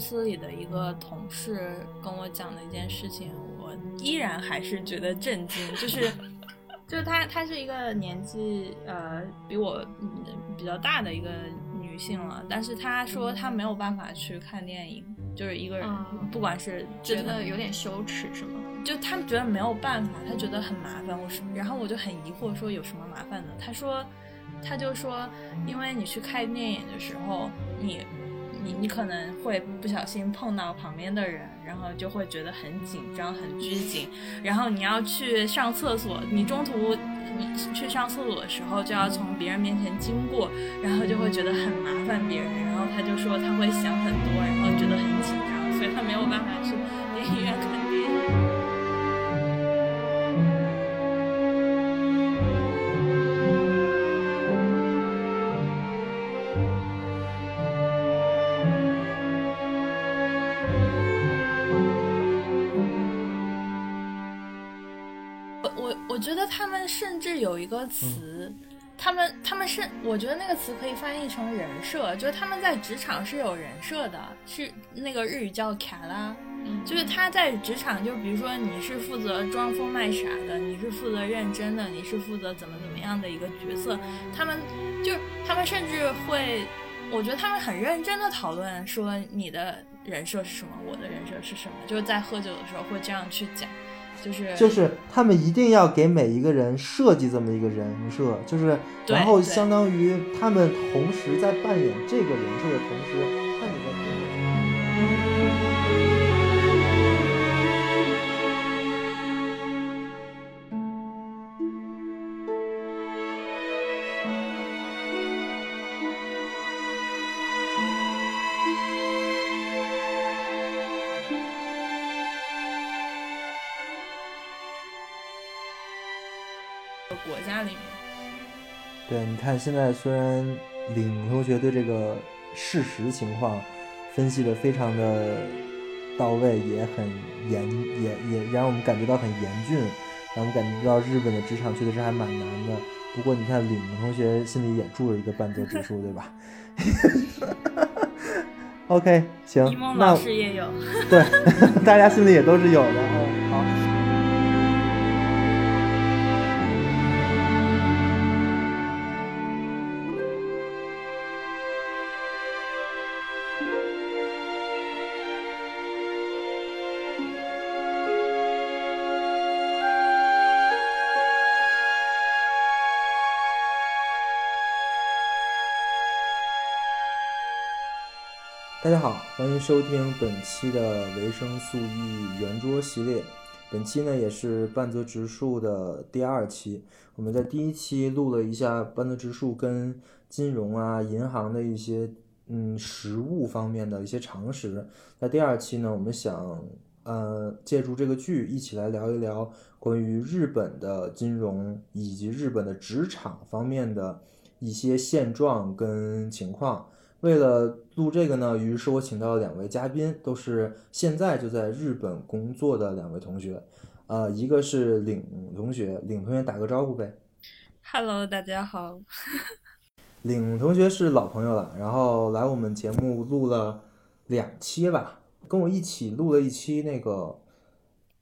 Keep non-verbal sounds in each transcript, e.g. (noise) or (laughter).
公司里的一个同事跟我讲的一件事情，我依然还是觉得震惊。就是，就是她，她是一个年纪呃比我比较大的一个女性了，但是她说她没有办法去看电影，就是一个人，不管是觉得有点羞耻是吗？就他们觉得没有办法，她觉得很麻烦。我说，然后我就很疑惑，说有什么麻烦的？她说。他就说，因为你去看电影的时候，你，你，你可能会不小心碰到旁边的人，然后就会觉得很紧张、很拘谨。然后你要去上厕所，你中途你去上厕所的时候，就要从别人面前经过，然后就会觉得很麻烦别人。然后他就说他会想很多，然后觉得很紧张，所以他没有办法去词，他们他们是，我觉得那个词可以翻译成人设，就是他们在职场是有人设的，是那个日语叫卡拉，就是他在职场，就比如说你是负责装疯卖傻的，你是负责认真的，你是负责怎么怎么样的一个角色，他们就是他们甚至会，我觉得他们很认真的讨论说你的人设是什么，我的人设是什么，就是在喝酒的时候会这样去讲。就是就是他们一定要给每一个人设计这么一个人设，就是然后相当于他们同时在扮演这个人设的同时。对，你看现在虽然李同学对这个事实情况分析的非常的到位，也很严，也也让我们感觉到很严峻，让我们感觉到日本的职场确实是还蛮难的。不过你看李同学心里也住了一个半泽直树，对吧？OK，行，那老师也有，对，(laughs) 大家心里也都是有的。收听本期的维生素 E 圆桌系列。本期呢也是半泽直树的第二期。我们在第一期录了一下半泽直树跟金融啊、银行的一些嗯实务方面的一些常识。在第二期呢，我们想呃借助这个剧一起来聊一聊关于日本的金融以及日本的职场方面的一些现状跟情况。为了录这个呢，于是我请到了两位嘉宾，都是现在就在日本工作的两位同学，呃，一个是领同学，领同学打个招呼呗。Hello，大家好。(laughs) 领同学是老朋友了，然后来我们节目录了两期吧，跟我一起录了一期那个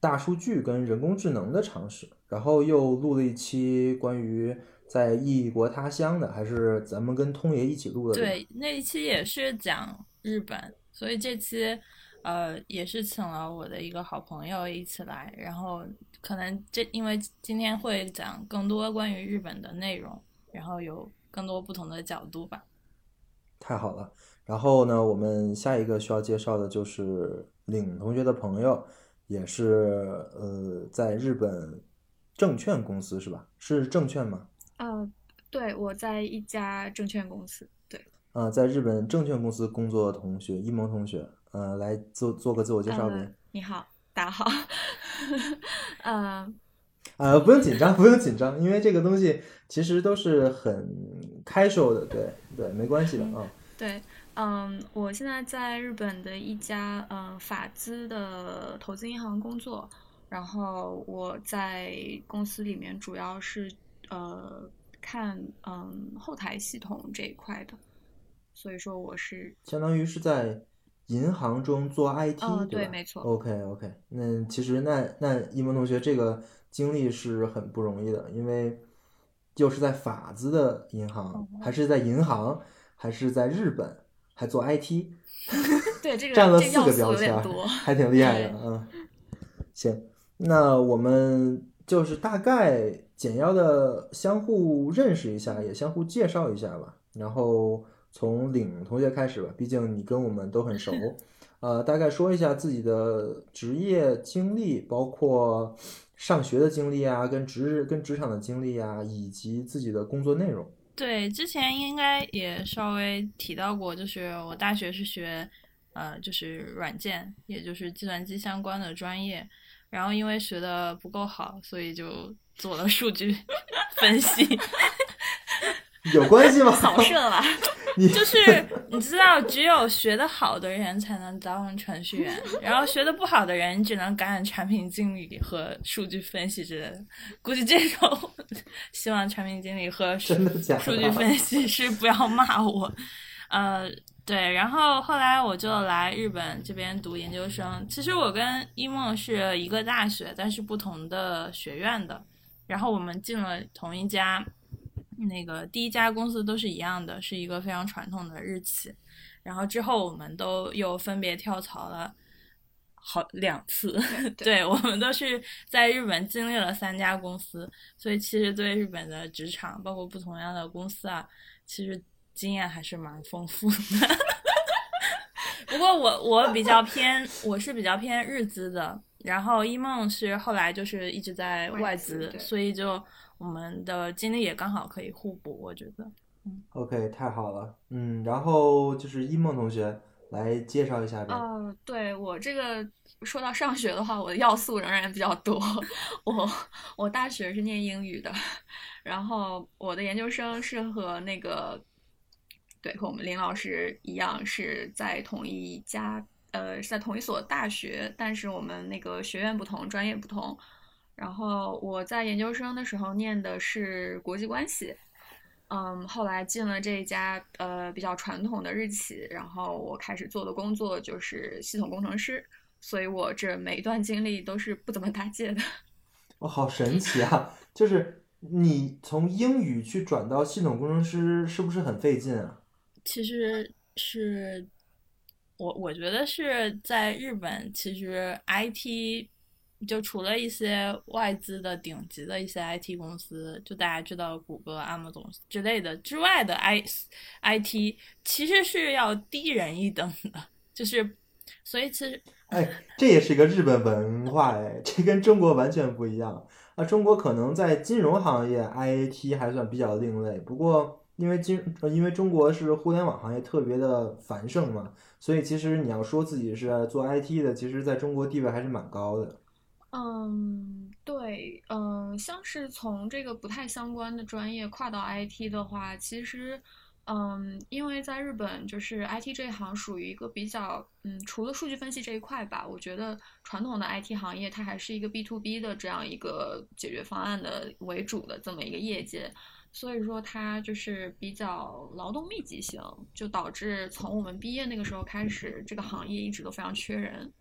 大数据跟人工智能的常识，然后又录了一期关于。在异国他乡的，还是咱们跟通爷一起录的？对，那一期也是讲日本，所以这期，呃，也是请了我的一个好朋友一起来。然后可能这因为今天会讲更多关于日本的内容，然后有更多不同的角度吧。太好了。然后呢，我们下一个需要介绍的就是领同学的朋友，也是呃，在日本证券公司是吧？是证券吗？呃，对，我在一家证券公司。对，呃，在日本证券公司工作的同学，一萌同学，呃，来做做个自我介绍呗。你好，大家好。(laughs) 呃，呃，不用紧张，不用紧张，因为这个东西其实都是很 casual 的，对对，没关系的啊。对，嗯，我现在在日本的一家呃法资的投资银行工作，然后我在公司里面主要是。呃，看，嗯，后台系统这一块的，所以说我是相当于是在银行中做 IT，、嗯对？对没错 OK OK，那其实那那一萌同学这个经历是很不容易的，因为又是在法资的银行，哦还是在银行，还是在日本，还做 IT，(laughs) 对这个占了四个标签。还挺厉害的啊嗯。行，那我们就是大概简要的相互认识一下，也相互介绍一下吧。然后从领同学开始吧，毕竟你跟我们都很熟。(laughs) 呃，大概说一下自己的职业经历，包括上学的经历啊，跟职跟职场的经历啊，以及自己的工作内容。对，之前应该也稍微提到过，就是我大学是学呃，就是软件，也就是计算机相关的专业。然后因为学的不够好，所以就做了数据分析。(laughs) 有关系吗？扫射了，(laughs) 你就是你知道，只有学的好的人才能当程序员，然后学的不好的人只能干产品经理和数据分析之类的。估计这种，希望产品经理和数 (laughs) 真的假的数据分析师不要骂我。呃，对，然后后来我就来日本这边读研究生。其实我跟一梦是一个大学，但是不同的学院的。然后我们进了同一家，那个第一家公司都是一样的，是一个非常传统的日企。然后之后我们都又分别跳槽了好两次，(laughs) 对我们都是在日本经历了三家公司，所以其实对日本的职场，包括不同样的公司啊，其实经验还是蛮丰富的。(laughs) 不过我我比较偏，我是比较偏日资的，然后一梦是后来就是一直在外外资，所以就我们的经历也刚好可以互补，我觉得。嗯 OK，太好了。嗯，然后就是一梦同学来介绍一下呗。呃，对我这个说到上学的话，我的要素仍然比较多。(laughs) 我我大学是念英语的，然后我的研究生是和那个对和我们林老师一样，是在同一家呃是在同一所大学，但是我们那个学院不同，专业不同。然后我在研究生的时候念的是国际关系，嗯，后来进了这一家呃比较传统的日企，然后我开始做的工作就是系统工程师，所以我这每一段经历都是不怎么搭界的。(laughs) 哦，好神奇啊！就是你从英语去转到系统工程师，是不是很费劲啊？其实是我我觉得是在日本，其实 IT 就除了一些外资的顶级的一些 IT 公司，就大家知道谷歌、Amazon 之类的之外的 I IT，其实是要低人一等的，就是所以其实哎，这也是一个日本文化哎，这跟中国完全不一样啊。中国可能在金融行业 IT 还算比较另类，不过因为金呃因为中国是互联网行业特别的繁盛嘛，所以其实你要说自己是做 IT 的，其实在中国地位还是蛮高的。嗯，对，嗯，像是从这个不太相关的专业跨到 IT 的话，其实，嗯，因为在日本，就是 IT 这一行属于一个比较，嗯，除了数据分析这一块吧，我觉得传统的 IT 行业它还是一个 B to B 的这样一个解决方案的为主的这么一个业界，所以说它就是比较劳动密集型，就导致从我们毕业那个时候开始，这个行业一直都非常缺人。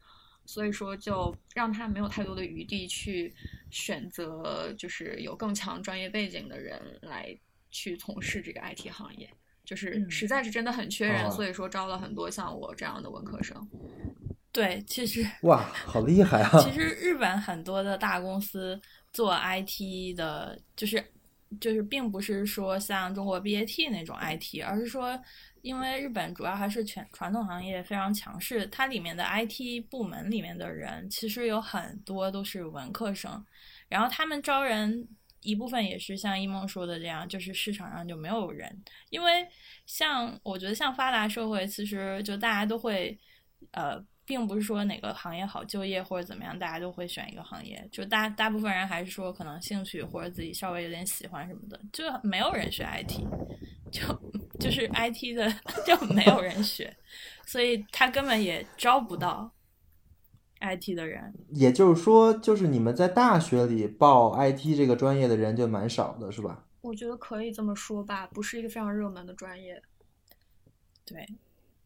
所以说，就让他没有太多的余地去选择，就是有更强专业背景的人来去从事这个 IT 行业，就是嗯实在是真的很缺人，哦所以说招了很多像我这样的文科生。对，其实 (laughs) 哇，好厉害啊！其实日本很多的大公司做 IT 的，就是就是并不是说像中国 BAT 那种 IT，而是说，因为日本主要还是全传统行业非常强势，它里面的 IT 部门里面的人其实有很多都是文科生，然后他们招人一部分也是像一梦说的这样，就是市场上就没有人，因为像我觉得像发达社会，其实就大家都会呃。并不是说哪个行业好就业或者怎么样，大家都会选一个行业。就大大部分人还是说可能兴趣或者自己稍微有点喜欢什么的，就没有人学 IT，就就是 IT 的就没有人学，所以他根本也招不到 IT 的人。也就是说，就是你们在大学里报 IT 这个专业的人就蛮少的，是吧？我觉得可以这么说吧，不是一个非常热门的专业。对，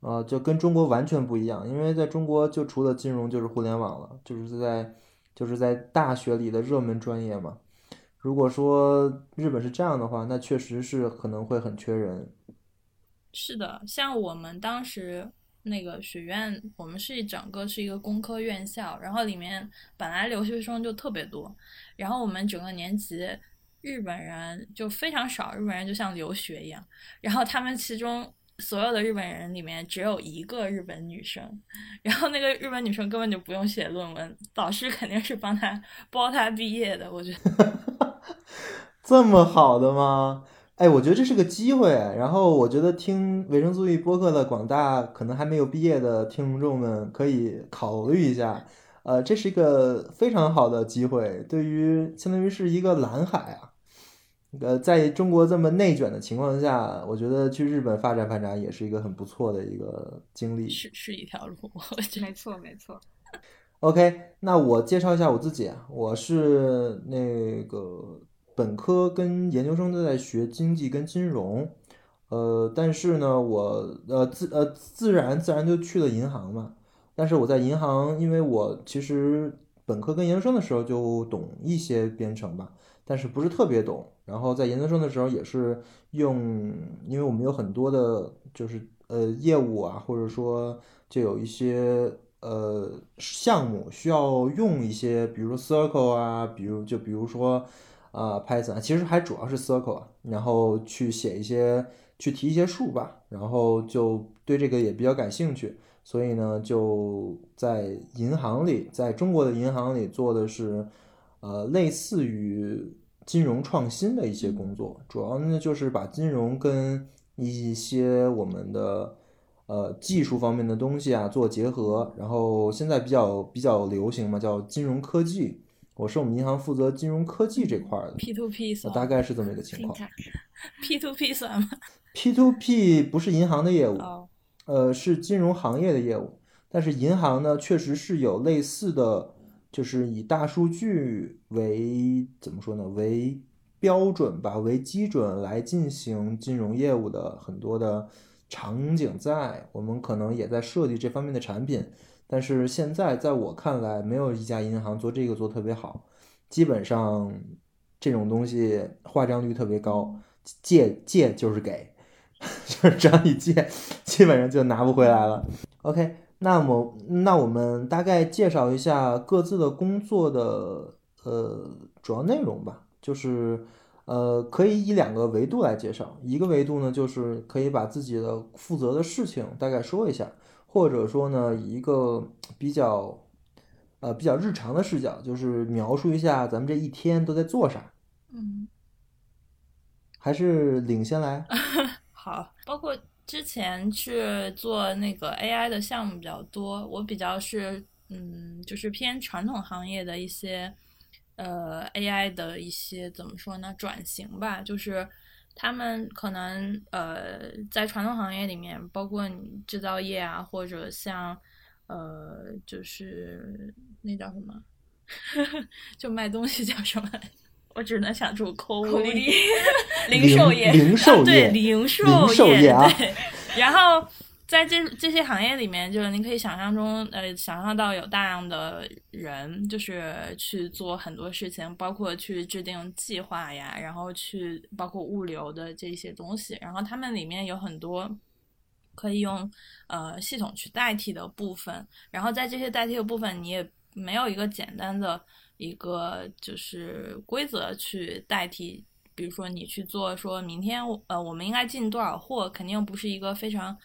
呃，就跟中国完全不一样，因为在中国就除了金融就是互联网了，就是在就是在大学里的热门专业嘛。如果说日本是这样的话，那确实是可能会很缺人。是的，像我们当时那个学院，我们是一整个是一个工科院校，然后里面本来留学生就特别多，然后我们整个年级日本人就非常少，日本人就像留学一样，然后他们其中。所有的日本人里面只有一个日本女生，然后那个日本女生根本就不用写论文，导师肯定是帮她包她毕业的。我觉得 (laughs) 这么好的吗？哎，我觉得这是个机会。然后我觉得听维生素 E 播客的广大可能还没有毕业的听众们可以考虑一下，呃，这是一个非常好的机会，对于相当于是一个蓝海啊。呃，在中国这么内卷的情况下，我觉得去日本发展发展也是一个很不错的一个经历，是是一条路。没错，没错。OK，那我介绍一下我自己，我是那个本科跟研究生都在学经济跟金融，呃，但是呢，我呃自呃自然自然就去了银行嘛。但是我在银行，因为我其实本科跟研究生的时候就懂一些编程吧。但是不是特别懂，然后在研究生的时候也是用，因为我们有很多的，就是呃业务啊，或者说就有一些呃项目需要用一些，比如 Circle 啊，比如就比如说啊 Python，其实还主要是 Circle，然后去写一些，去提一些数吧，然后就对这个也比较感兴趣，所以呢就在银行里，在中国的银行里做的是。呃，类似于金融创新的一些工作，主要呢就是把金融跟一些我们的呃技术方面的东西啊做结合，然后现在比较比较流行嘛，叫金融科技。我是我们银行负责金融科技这块的，P to P 算，大概是这么一个情况。P to P 算吗？(laughs) P to P 不是银行的业务，呃，是金融行业的业务，但是银行呢确实是有类似的。就是以大数据为怎么说呢？为标准吧，为基准来进行金融业务的很多的场景，在我们可能也在设计这方面的产品，但是现在在我看来，没有一家银行做这个做特别好，基本上这种东西化账率特别高，借借就是给，(laughs) 就是只要你借，基本上就拿不回来了。OK。那么，那我们大概介绍一下各自的工作的呃主要内容吧。就是，呃，可以以两个维度来介绍。一个维度呢，就是可以把自己的负责的事情大概说一下，或者说呢，以一个比较，呃，比较日常的视角，就是描述一下咱们这一天都在做啥。嗯，还是领先来。(laughs) 好，包括。之前去做那个 AI 的项目比较多，我比较是嗯，就是偏传统行业的一些呃 AI 的一些怎么说呢转型吧，就是他们可能呃在传统行业里面，包括你制造业啊，或者像呃就是那叫什么，(laughs) 就卖东西叫什么。我只能想出口物力，(laughs) 零售业，零售业，对，零售业啊。对，然后在这这些行业里面，就是你可以想象中，呃，想象到有大量的人，就是去做很多事情，包括去制定计划呀，然后去包括物流的这些东西，然后他们里面有很多可以用呃系统去代替的部分，然后在这些代替的部分，你也没有一个简单的。一个就是规则去代替，比如说你去做，说明天呃我们应该进多少货，肯定不是一个非常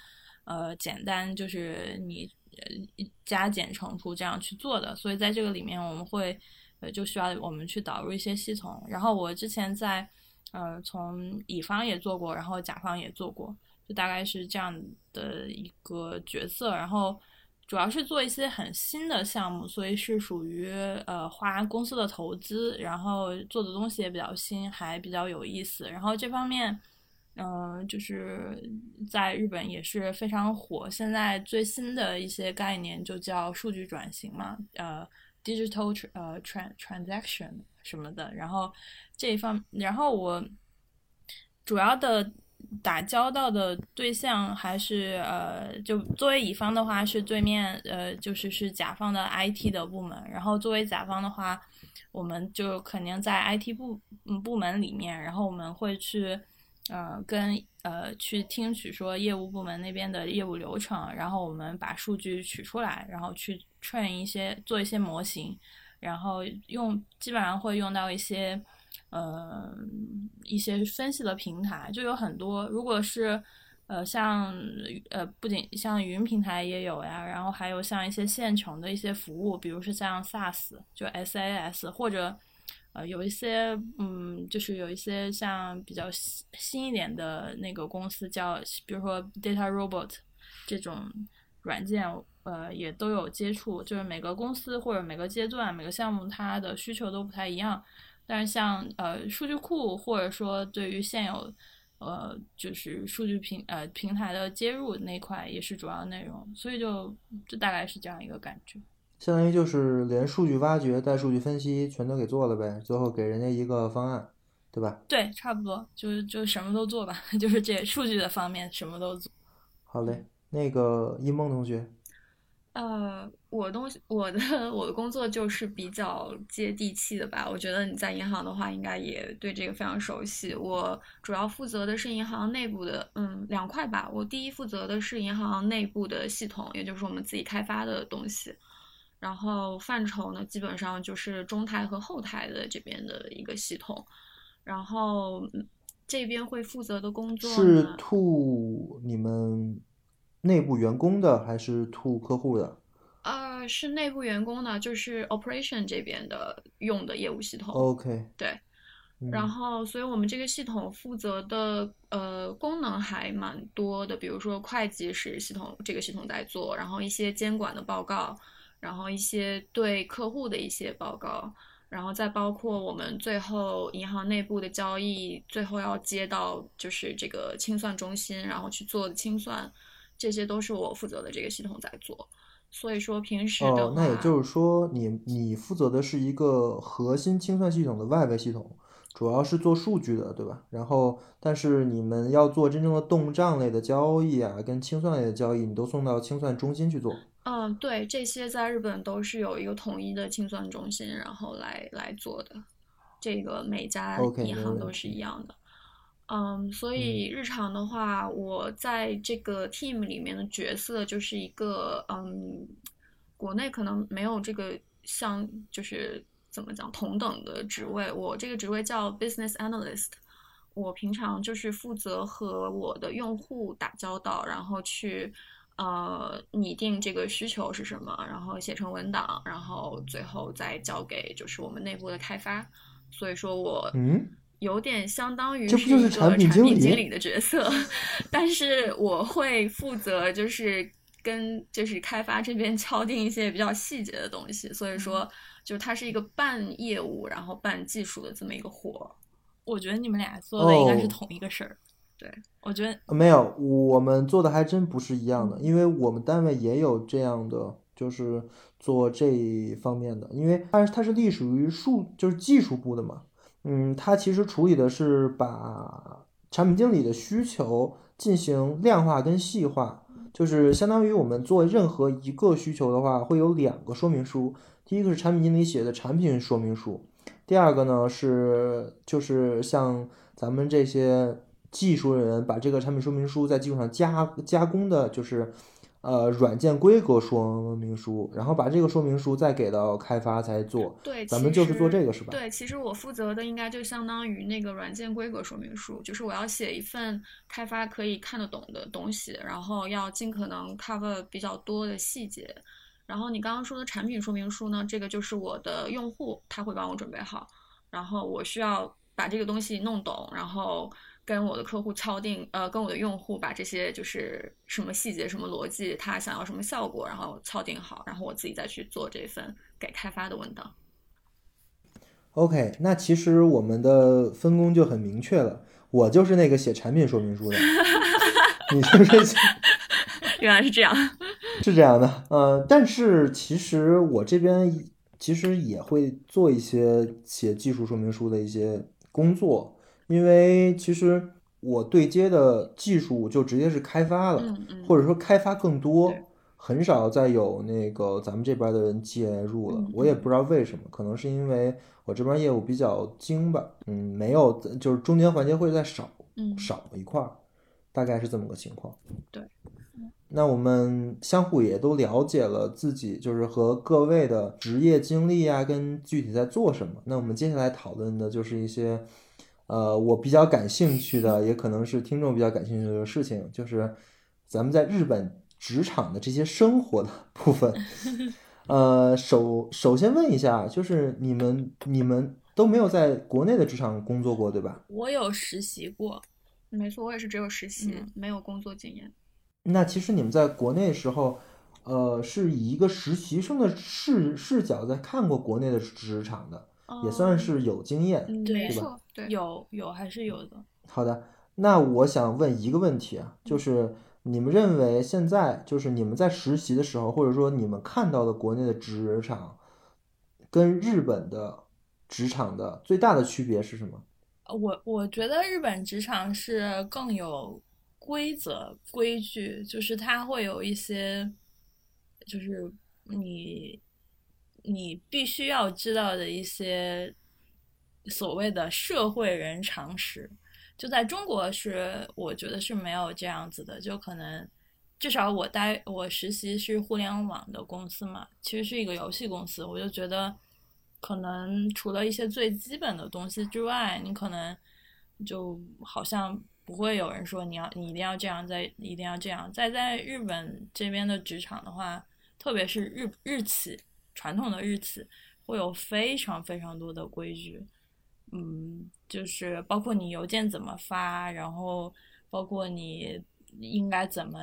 呃简单，就是你加减乘除这样去做的。所以在这个里面，我们会呃就需要我们去导入一些系统。然后我之前在呃从乙方也做过，然后甲方也做过，就大概是这样的一个角色。然后。主要是做一些很新的项目，所以是属于呃花公司的投资，然后做的东西也比较新，还比较有意思。然后这方面，嗯，就是在日本也是非常火。现在最新的一些概念就叫数据转型嘛，呃，digital 呃 trans transaction 什么的。然后这一方，然后我主要的打交道的对象还是呃，就作为乙方的话是对面呃，就是是甲方的 IT 的部门，然后作为甲方的话，我们就肯定在 IT 部嗯部门里面，然后我们会去呃跟呃去听取说业务部门那边的业务流程，然后我们把数据取出来，然后去 train 一些做一些模型，然后用基本上会用到一些。呃，一些分析的平台就有很多。如果是呃，像呃，不仅像云平台也有呀，然后还有像一些现成的一些服务，比如说像 SaaS，就 SaaS，或者呃，有一些嗯，就是有一些像比较新新一点的那个公司叫，比如说 Data Robot 这种软件，呃，也都有接触。就是每个公司或者每个阶段、每个项目，它的需求都不太一样。但是像呃数据库或者说对于现有呃就是数据平呃平台的接入那块也是主要内容，所以就就大概是这样一个感觉。相当于就是连数据挖掘带数据分析全都给做了呗，最后给人家一个方案，对吧？对，差不多，就就什么都做吧，(laughs) 就是这数据的方面什么都做。好嘞，那个一梦同学。呃，我东西，我的 (laughs) 我的工作就是比较接地气的吧。我觉得你在银行的话，应该也对这个非常熟悉。我主要负责的是银行内部的，嗯，两块吧。我第一负责的是银行内部的系统，也就是我们自己开发的东西。然后范畴呢，基本上就是中台和后台的这边的一个系统。然后这边会负责的工作是 to 你们。内部员工的还是 to 客户的？呃，是内部员工的，就是 operation 这边的用的业务系统。OK，对。然后，所以我们这个系统负责的呃功能还蛮多的，比如说会计是系统这个系统在做，然后一些监管的报告，然后一些对客户的一些报告，然后再包括我们最后银行内部的交易，最后要接到就是这个清算中心，然后去做的清算。这些都是我负责的这个系统在做，所以说平时的哦，那也就是说，你你负责的是一个核心清算系统的外围系统，主要是做数据的，对吧？然后，但是你们要做真正的动账类的交易啊，跟清算类的交易，你都送到清算中心去做。嗯，对，这些在日本都是有一个统一的清算中心，然后来来做的，这个每家银行都是一样的。嗯，所以日常的话，我在这个 team 里面的角色就是一个，嗯，国内可能没有这个像，就是怎么讲同等的职位。我这个职位叫 business analyst，我平常就是负责和我的用户打交道，然后去呃拟定这个需求是什么，然后写成文档，然后最后再交给就是我们内部的开发。所以说我嗯。有点相当于是一个产品经理的角色，(laughs) 但是我会负责就是跟就是开发这边敲定一些比较细节的东西，所以说就它是一个半业务然后半技术的这么一个活。我觉得你们俩做的应该是同一个事儿。对，我觉得没有，我们做的还真不是一样的，因为我们单位也有这样的，就是做这方面的，因为它它是隶属于数就是技术部的嘛。嗯，它其实处理的是把产品经理的需求进行量化跟细化，就是相当于我们做任何一个需求的话，会有两个说明书。第一个是产品经理写的产品说明书，第二个呢是就是像咱们这些技术人员把这个产品说明书在技术上加加工的，就是。呃，软件规格说明书，然后把这个说明书再给到开发才做。对，咱们就是做这个是吧？对，其实我负责的应该就相当于那个软件规格说明书，就是我要写一份开发可以看得懂的东西，然后要尽可能 cover 比较多的细节。然后你刚刚说的产品说明书呢，这个就是我的用户他会帮我准备好，然后我需要把这个东西弄懂，然后。跟我的客户敲定，呃，跟我的用户把这些就是什么细节、什么逻辑，他想要什么效果，然后敲定好，然后我自己再去做这份给开发的文档。OK，那其实我们的分工就很明确了，我就是那个写产品说明书的，(laughs) 你就是 (laughs) 原来是这样，是这样的，呃，但是其实我这边其实也会做一些写技术说明书的一些工作。因为其实我对接的技术就直接是开发了，嗯嗯，或者说开发更多，很少再有那个咱们这边的人介入了。嗯我也不知道为什么，可能是因为我这边业务比较精吧，嗯，没有，就是中间环节会再少嗯少一块儿，大概是这么个情况。对。那我们相互也都了解了自己，就是和各位的职业经历啊，跟具体在做什么。那我们接下来讨论的就是一些，呃，我比较感兴趣的，也可能是听众比较感兴趣的事情，就是咱们在日本职场的这些生活的部分。(laughs) 呃，首首先问一下，就是你们你们都没有在国内的职场工作过，对吧？我有实习过，没错，我也是只有实习，嗯没有工作经验。那其实你们在国内的时候，呃，是以一个实习生的视视角在看过国内的职场的，也算是有经验。嗯，对没错，对，有有还是有的。好的，那我想问一个问题啊，就是你们认为现在就是你们在实习的时候，或者说你们看到的国内的职场，跟日本的职场的最大的区别是什么？我我觉得日本职场是更有规则规矩，就是它会有一些，就是你你必须要知道的一些所谓的社会人常识。就在中国是，我觉得是没有这样子的，就可能至少我待我实习是互联网的公司嘛，其实是一个游戏公司，我就觉得可能除了一些最基本的东西之外，你可能就好像不会有人说你要你一定要这样，在一定要这样。在在日本这边的职场的话，特别是日日企传统的日企，会有非常非常多的规矩。嗯，就是包括你邮件怎么发，然后包括你应该怎么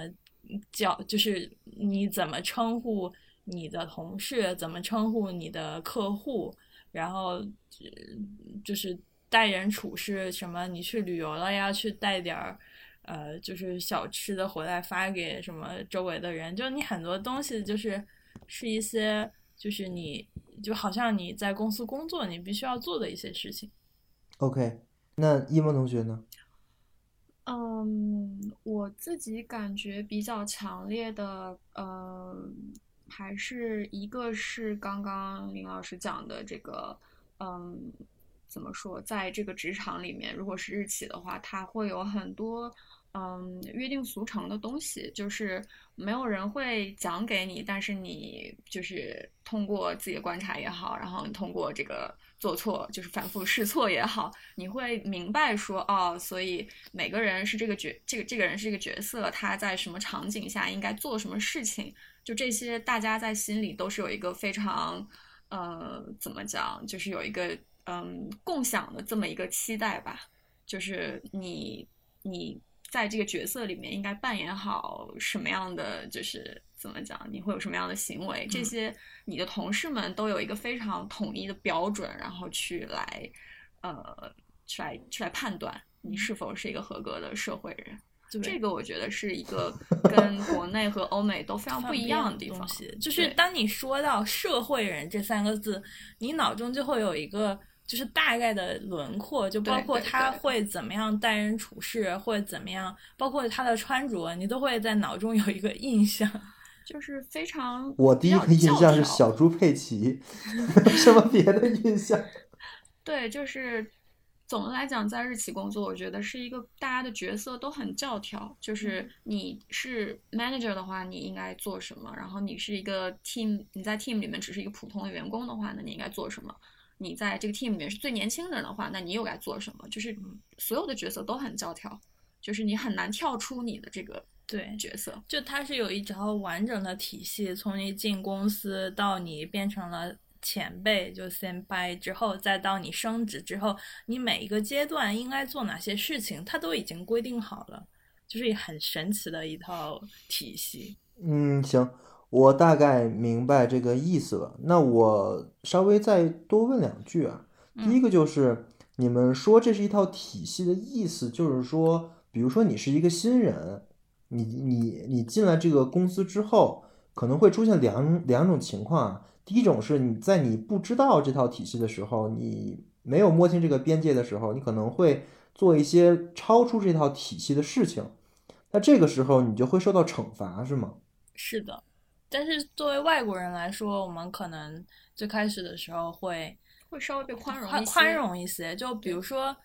叫，就是你怎么称呼你的同事，怎么称呼你的客户，然后呃就是待人处事什么，你去旅游了要去带点儿。呃，就是小吃的回来发给什么周围的人，就你很多东西就是是一些，就是你就好像你在公司工作，你必须要做的一些事情。OK，那一萌同学呢？嗯，我自己感觉比较强烈的，呃，还是一个是刚刚林老师讲的这个，嗯，怎么说，在这个职场里面，如果是日企的话，它会有很多。嗯，约定俗成的东西，就是没有人会讲给你，但是你就是通过自己的观察也好，然后你通过这个做错，就是反复试错也好，你会明白说，哦，所以每个人是这个角，这个这个人是这个角色，他在什么场景下应该做什么事情，就这些，大家在心里都是有一个非常，呃，怎么讲，就是有一个嗯共享的这么一个期待吧，就是你你。在这个角色里面，应该扮演好什么样的？就是怎么讲，你会有什么样的行为？这些你的同事们都有一个非常统一的标准，然后去来，呃，去来去来判断你是否是一个合格的社会人。这个我觉得是一个跟国内和欧美都非常 (laughs) 不一样的地方。就是当你说到“社会人”这三个字，你脑中就会有一个。就是大概的轮廓，就包括他会怎么样待人处事，会怎么样，包括他的穿着，你都会在脑中有一个印象，(laughs) 就是非常。我第一个印象是小猪佩奇，(laughs) 什么别的印象。(laughs) 对，就是总的来讲，在日企工作，我觉得是一个大家的角色都很教条。就是你是 manager 的话，你应该做什么；然后你是一个 team，你在 team 里面只是一个普通的员工的话，那你应该做什么？你在这个 team 里面是最年轻的人的话，那你又该做什么？就是所有的角色都很教条，就是你很难跳出你的这个对角色。就它是有一条完整的体系，从你进公司到你变成了前辈，就先拜之后，再到你升职之后，你每一个阶段应该做哪些事情，它都已经规定好了，就是很神奇的一套体系。嗯，行。我大概明白这个意思了，那我稍微再多问两句啊。第一个就是，你们说这是一套体系的意思，就是说，比如说你是一个新人，你你你进来这个公司之后，可能会出现两两种情况啊。第一种是你在你不知道这套体系的时候，你没有摸清这个边界的时候，你可能会做一些超出这套体系的事情，那这个时候你就会受到惩罚，是吗？是的，但是作为外国人来说，我们可能最开始的时候会会稍微被宽容宽宽容一些，就比如说，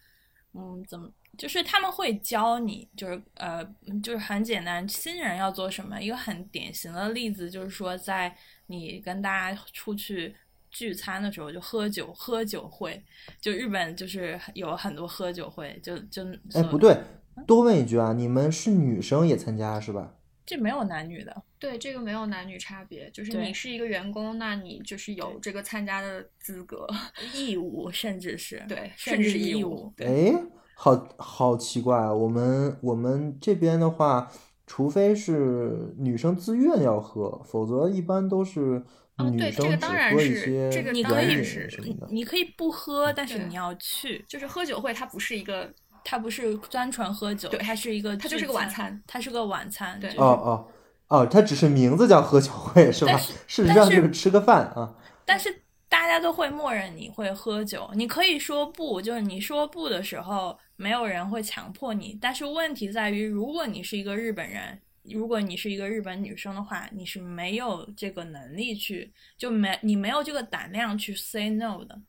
嗯，怎么？就是他们会教你，就是呃，就是很简单，新人要做什么。一个很典型的例子就是说，在你跟大家出去聚餐的时候，就喝酒，喝酒会，就日本就是有很多喝酒会，就就哎，不对，多问一句啊，你们是女生也参加是吧？这没有男女的，对，这个没有男女差别，就是你是一个员工，那你就是有这个参加的资格，(laughs) 义务甚至是对，甚甚至是义义务。对，哎，好好奇怪啊！我们我们这边的话，除非是女生自愿要喝，否则一般都是哦女对这个当生只喝一然是些这个你可以是你可以不喝，但是你要去。就是喝酒会，它不是一个它不是单纯喝酒，对它是一个它就是个晚餐，它是个晚餐。对哦哦哦，它只是名字叫喝酒会是吧？但是事实上就是吃个饭啊。但是大家都会默认你会喝酒，你可以说不，就是你说不的时候，没有人会强迫你。但是问题在于，如果你是一个日本人，如果你是一个日本女生的话，你是没有这个能力去，就没你没有这个胆量去 say no 的。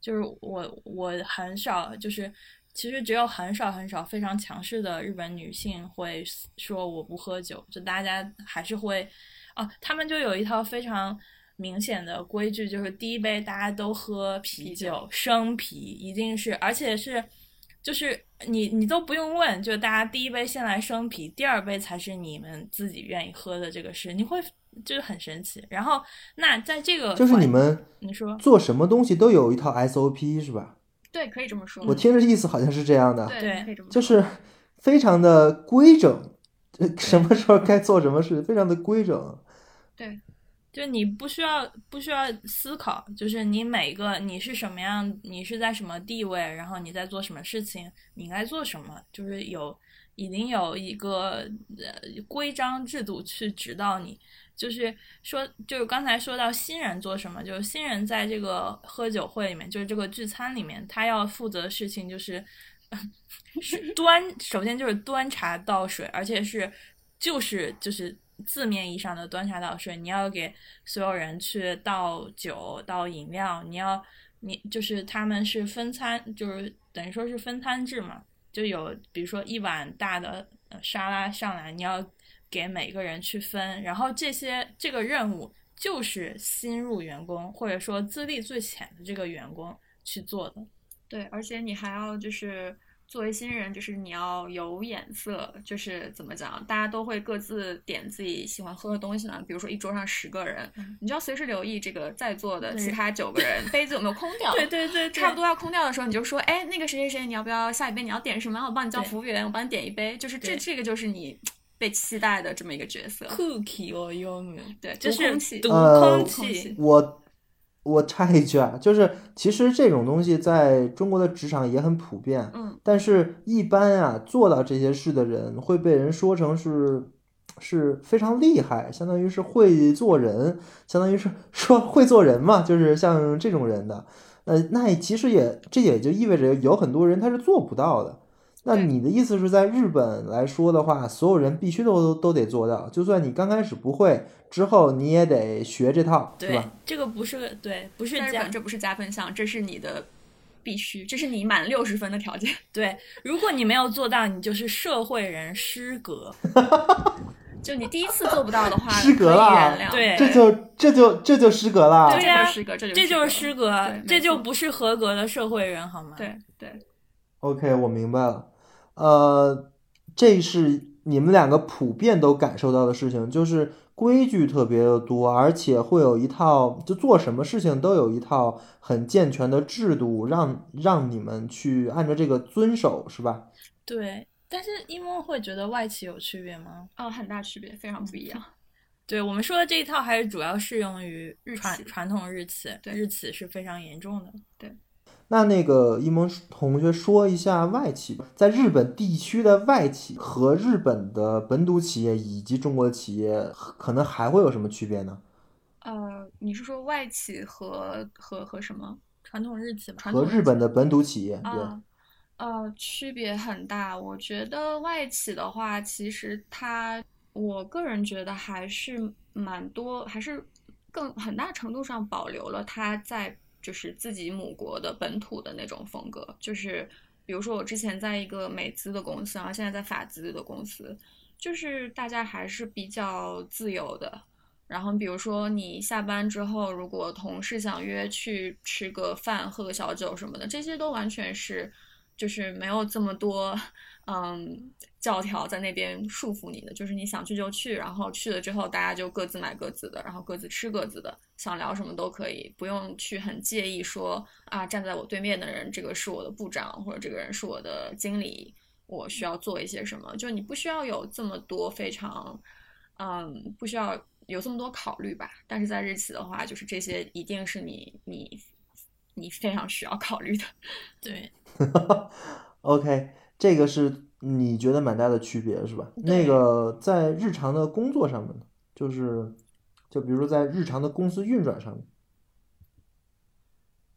就是我我很少就是。其实只有很少很少非常强势的日本女性会说我不喝酒，就大家还是会，啊，他们就有一套非常明显的规矩，就是第一杯大家都喝啤啤酒，酒生啤一定是，而且是，就是你你都不用问，就大家第一杯先来生啤，第二杯才是你们自己愿意喝的这个事，你会就是很神奇。然后那在这个就是你们你说做什么东西都有一套 SOP 是吧？对，可以这么说。我听着意思好像是这样的，对，可以这么说。就是非常的规整，呃什么时候该做什么事，非常的规整。对，就你不需要不需要思考，就是你每个你是什么样，你是在什么地位，然后你在做什么事情，你应该做什么，就是有已经有一个呃规章制度去指导你。就是说，就是刚才说到新人做什么，就是新人在这个喝酒会里面，就是这个聚餐里面，他要负责的事情就是。是 (laughs) 端，首先就是端茶倒水，而且是就是就是字面意义上的端茶倒水。你要给所有人去倒酒、倒饮料，你要你就是他们是分餐，就是等于说是分餐制嘛，就有比如说一碗大的呃沙拉上来，你要给每个人去分，然后这些这个任务就是新入员工或者说资历最浅的这个员工去做的。对，而且你还要就是作为新人，就是你要有眼色，就是怎么讲，大家都会各自点自己喜欢喝的东西嘛。比如说一桌上十个人，嗯你就要随时留意这个在座的其他九个人 (laughs) 杯子有没有空掉。对对对，差不多要空掉的时候，你就说，哎，那个谁谁谁，你要不要下一杯？你要点什么？我帮你叫服务员，我帮你点一杯。就是这这个就是你被期待的这么一个角色。cookie 我用的，对，就是毒空气。我我插一句啊，就是其实这种东西在中国的职场也很普遍，嗯，但是一般啊做到这些事的人会被人说成是是非常厉害，相当于是会做人，相当于是说会做人嘛，就是像这种人的。呃，那其实也这也就意味着有很多人他是做不到的。那你的意思是在日本来说的话，所有人必须都都得做到，就算你刚开始不会，之后你也得学这套，对吧？，这个不是个对，不是日本这不是加分项，这是你的必须，这是你满六十分的条件。对。如果你没有做到，你就是社会人失格。(laughs) 就你第一次做不到的话，(laughs) 失格了原谅。对这就这就这就失格了。对呀这就是失格，这就是这就是失格，这就不是合格的社会人，好吗？对对 OK，我明白了。呃，这是你们两个普遍都感受到的事情，就是规矩特别的多，而且会有一套，就做什么事情都有一套很健全的制度，让让你们去按照这个遵守，是吧？对。但是一梦会觉得外企有区别吗？哦，很大区别，非常不一样。(laughs) 对我们说的这一套还是主要适用于日企传传统日企，对日企是非常严重的。那那个一萌同学说一下外企，在日本地区的外企和日本的本土企业以及中国的企业，可能还会有什么区别呢？呃，你是说外企和和和什么？传统日企吗，和日本的本土企业，对。啊，呃，区别很大。我觉得外企的话，其实它，我个人觉得还是蛮多，还是更很大程度上保留了它在就是自己母国的本土的那种风格。就是比如说我之前在一个美资的公司，然后现在在法资的公司，就是大家还是比较自由的。然后比如说你下班之后，如果同事想约去吃个饭、喝个小酒什么的，这些都完全是。就是没有这么多，嗯，教条在那边束缚你的，就是你想去就去，然后去了之后大家就各自买各自的，然后各自吃各自的，想聊什么都可以，不用去很介意说啊，站在我对面的人这个是我的部长或者这个人是我的经理，我需要做一些什么，就你不需要有这么多非常，嗯，不需要有这么多考虑吧。但是在日企的话，就是这些一定是你你你非常需要考虑的，(laughs) 对。(laughs) OK，这个是你觉得蛮大的区别是吧？那个在日常的工作上面呢，就是，就比如说在日常的公司运转上面。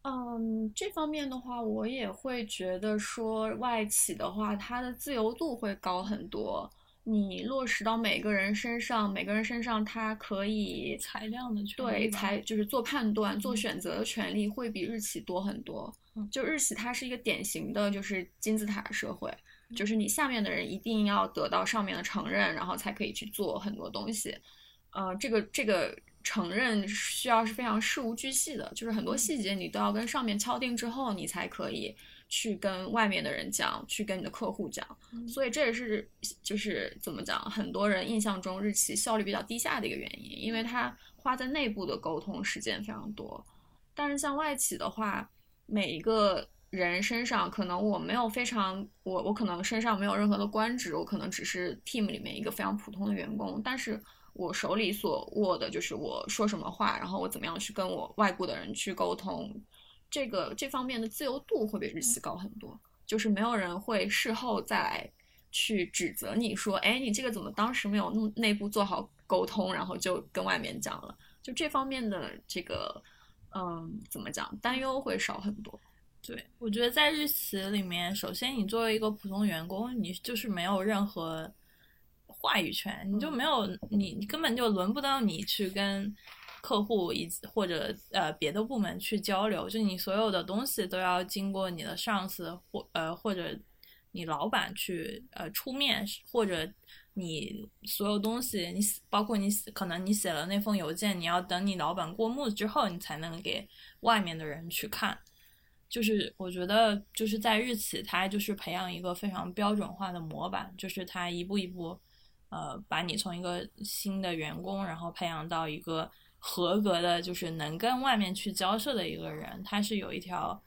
嗯，这方面的话，我也会觉得说外企的话，它的自由度会高很多。你落实到每个人身上，每个人身上，他可以裁量的权对裁就是做判断、做选择的权利会比日企多很多。就日企它是一个典型的就是金字塔社会，就是你下面的人一定要得到上面的承认，然后才可以去做很多东西。呃，这个这个承认需要是非常事无巨细的，就是很多细节你都要跟上面敲定之后，你才可以。去跟外面的人讲，去跟你的客户讲，所以这也是就是怎么讲，很多人印象中日企效率比较低下的一个原因，因为它花在内部的沟通时间非常多。但是像外企的话，每一个人身上可能我没有非常，我我可能身上没有任何的官职，我可能只是 team 里面一个非常普通的员工，但是我手里所握的就是我说什么话，然后我怎么样去跟我外部的人去沟通。这个这方面的自由度会比日企高很多，就是没有人会事后再来去指责你说，哎，你这个怎么当时没有内内部做好沟通，然后就跟外面讲了，就这方面的这个，嗯，怎么讲，担忧会少很多。对，我觉得在日企里面，首先你作为一个普通员工，你就是没有任何话语权，你就没有你你根本就轮不到你去跟。客户以及或者呃别的部门去交流，就你所有的东西都要经过你的上司或呃或者你老板去呃出面，或者你所有东西你包括你可能你写了那封邮件，你要等你老板过目之后，你才能给外面的人去看。就是我觉得就是在日企，它就是培养一个非常标准化的模板，就是它一步一步呃把你从一个新的员工，然后培养到一个。合格的，就是能跟外面去交涉的一个人，他是有一条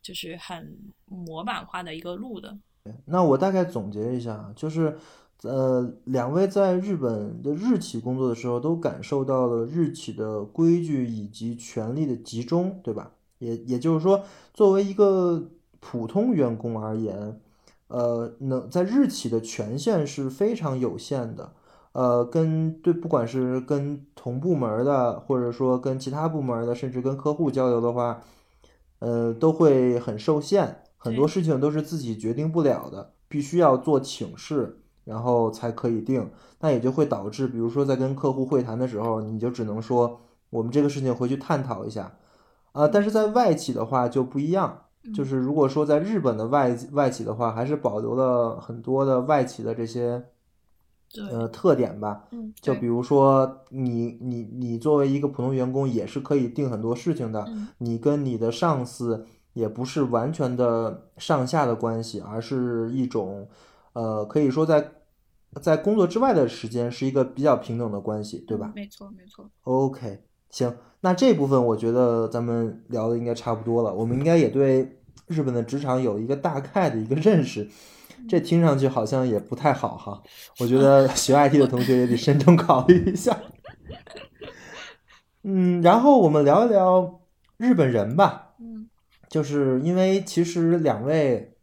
就是很模板化的一个路的。那我大概总结一下，就是呃，两位在日本的日企工作的时候，都感受到了日企的规矩以及权力的集中，对吧？也也就是说，作为一个普通员工而言，呃，能在日企的权限是非常有限的。呃，跟对，不管是跟同部门的，或者说跟其他部门的，甚至跟客户交流的话，呃，都会很受限，很多事情都是自己决定不了的，必须要做请示，然后才可以定。那也就会导致，比如说在跟客户会谈的时候，你就只能说我们这个事情回去探讨一下啊。但是在外企的话就不一样，就是如果说在日本的外外企的话，还是保留了很多的外企的这些。呃，特点吧，嗯，就比如说你你你作为一个普通员工也是可以定很多事情的，你跟你的上司也不是完全的上下的关系，而是一种，呃，可以说在在工作之外的时间是一个比较平等的关系，对吧？没错，没错。OK，行，那这部分我觉得咱们聊的应该差不多了，我们应该也对日本的职场有一个大概的一个认识。这听上去好像也不太好哈，我觉得 (laughs) 学 IT 的同学也得慎重考虑一下。(laughs) 嗯，然后我们聊一聊日本人吧。嗯，就是因为其实两位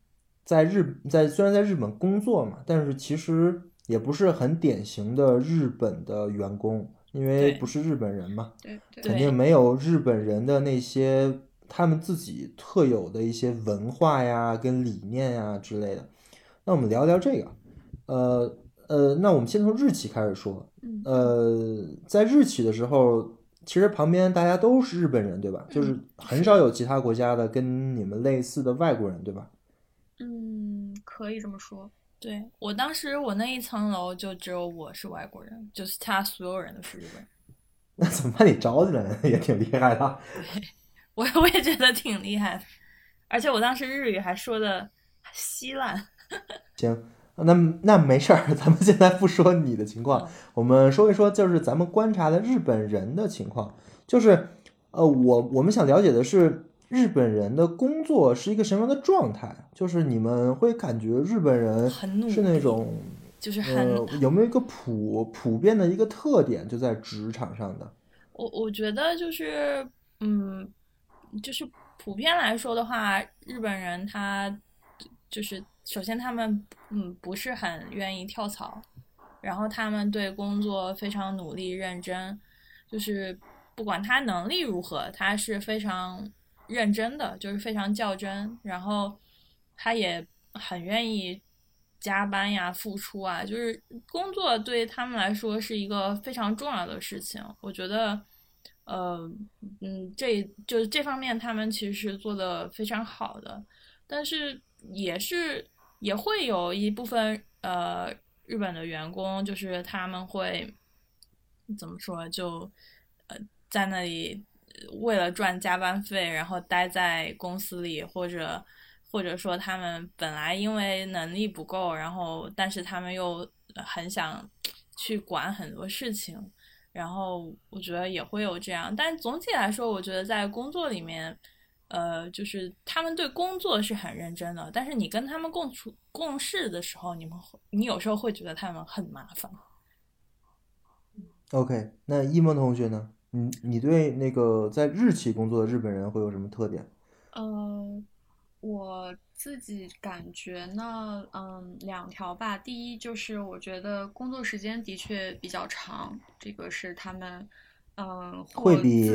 在日在虽然在日本工作嘛，但是其实也不是很典型的日本的员工，因为不是日本人嘛，对，肯定没有日本人的那些他们自己特有的一些文化呀、跟理念呀之类的。那我们聊聊这个，呃呃，那我们先从日企开始说。嗯呃，在日企的时候，其实旁边大家都是日本人，对吧？就是很少有其他国家的跟你们类似的外国人，对吧？嗯，可以这么说。对我当时我那一层楼就只有我是外国人，就是他所有人都是日本人。那怎么把你招进来呢？也挺厉害的。我我也觉得挺厉害的，而且我当时日语还说的稀烂。行，那那没事儿，咱们现在不说你的情况嗯，我们说一说就是咱们观察的日本人的情况。就是呃，我我们想了解的是日本人的工作是一个什么样的状态？就是你们会感觉日本人是那种就是很、呃，有没有一个普普遍的一个特点，就在职场上的？我我觉得就是，嗯，就是普遍来说的话，日本人他就是首先他们嗯不是很愿意跳槽，然后他们对工作非常努力认真，就是不管他能力如何，他是非常认真的，就是非常较真，然后他也很愿意加班呀、付出啊，就是工作对他们来说是一个非常重要的事情。我觉得，呃，嗯，这就是这方面他们其实做的非常好的，但是也是也会有一部分呃日本的员工，就是他们会怎么说，就呃在那里为了赚加班费，然后待在公司里，或者或者说他们本来因为能力不够，然后但是他们又很想去管很多事情，然后我觉得也会有这样，但总体来说，我觉得在工作里面。呃，就是他们对工作是很认真的，但是你跟他们共处共事的时候，你们会你有时候会觉得他们很麻烦。OK，那一萌同学呢？你你对那个在日企工作的日本人会有什么特点？嗯，我自己感觉呢，嗯，两条吧。第一就是我觉得工作时间的确比较长，这个是他们，嗯，会比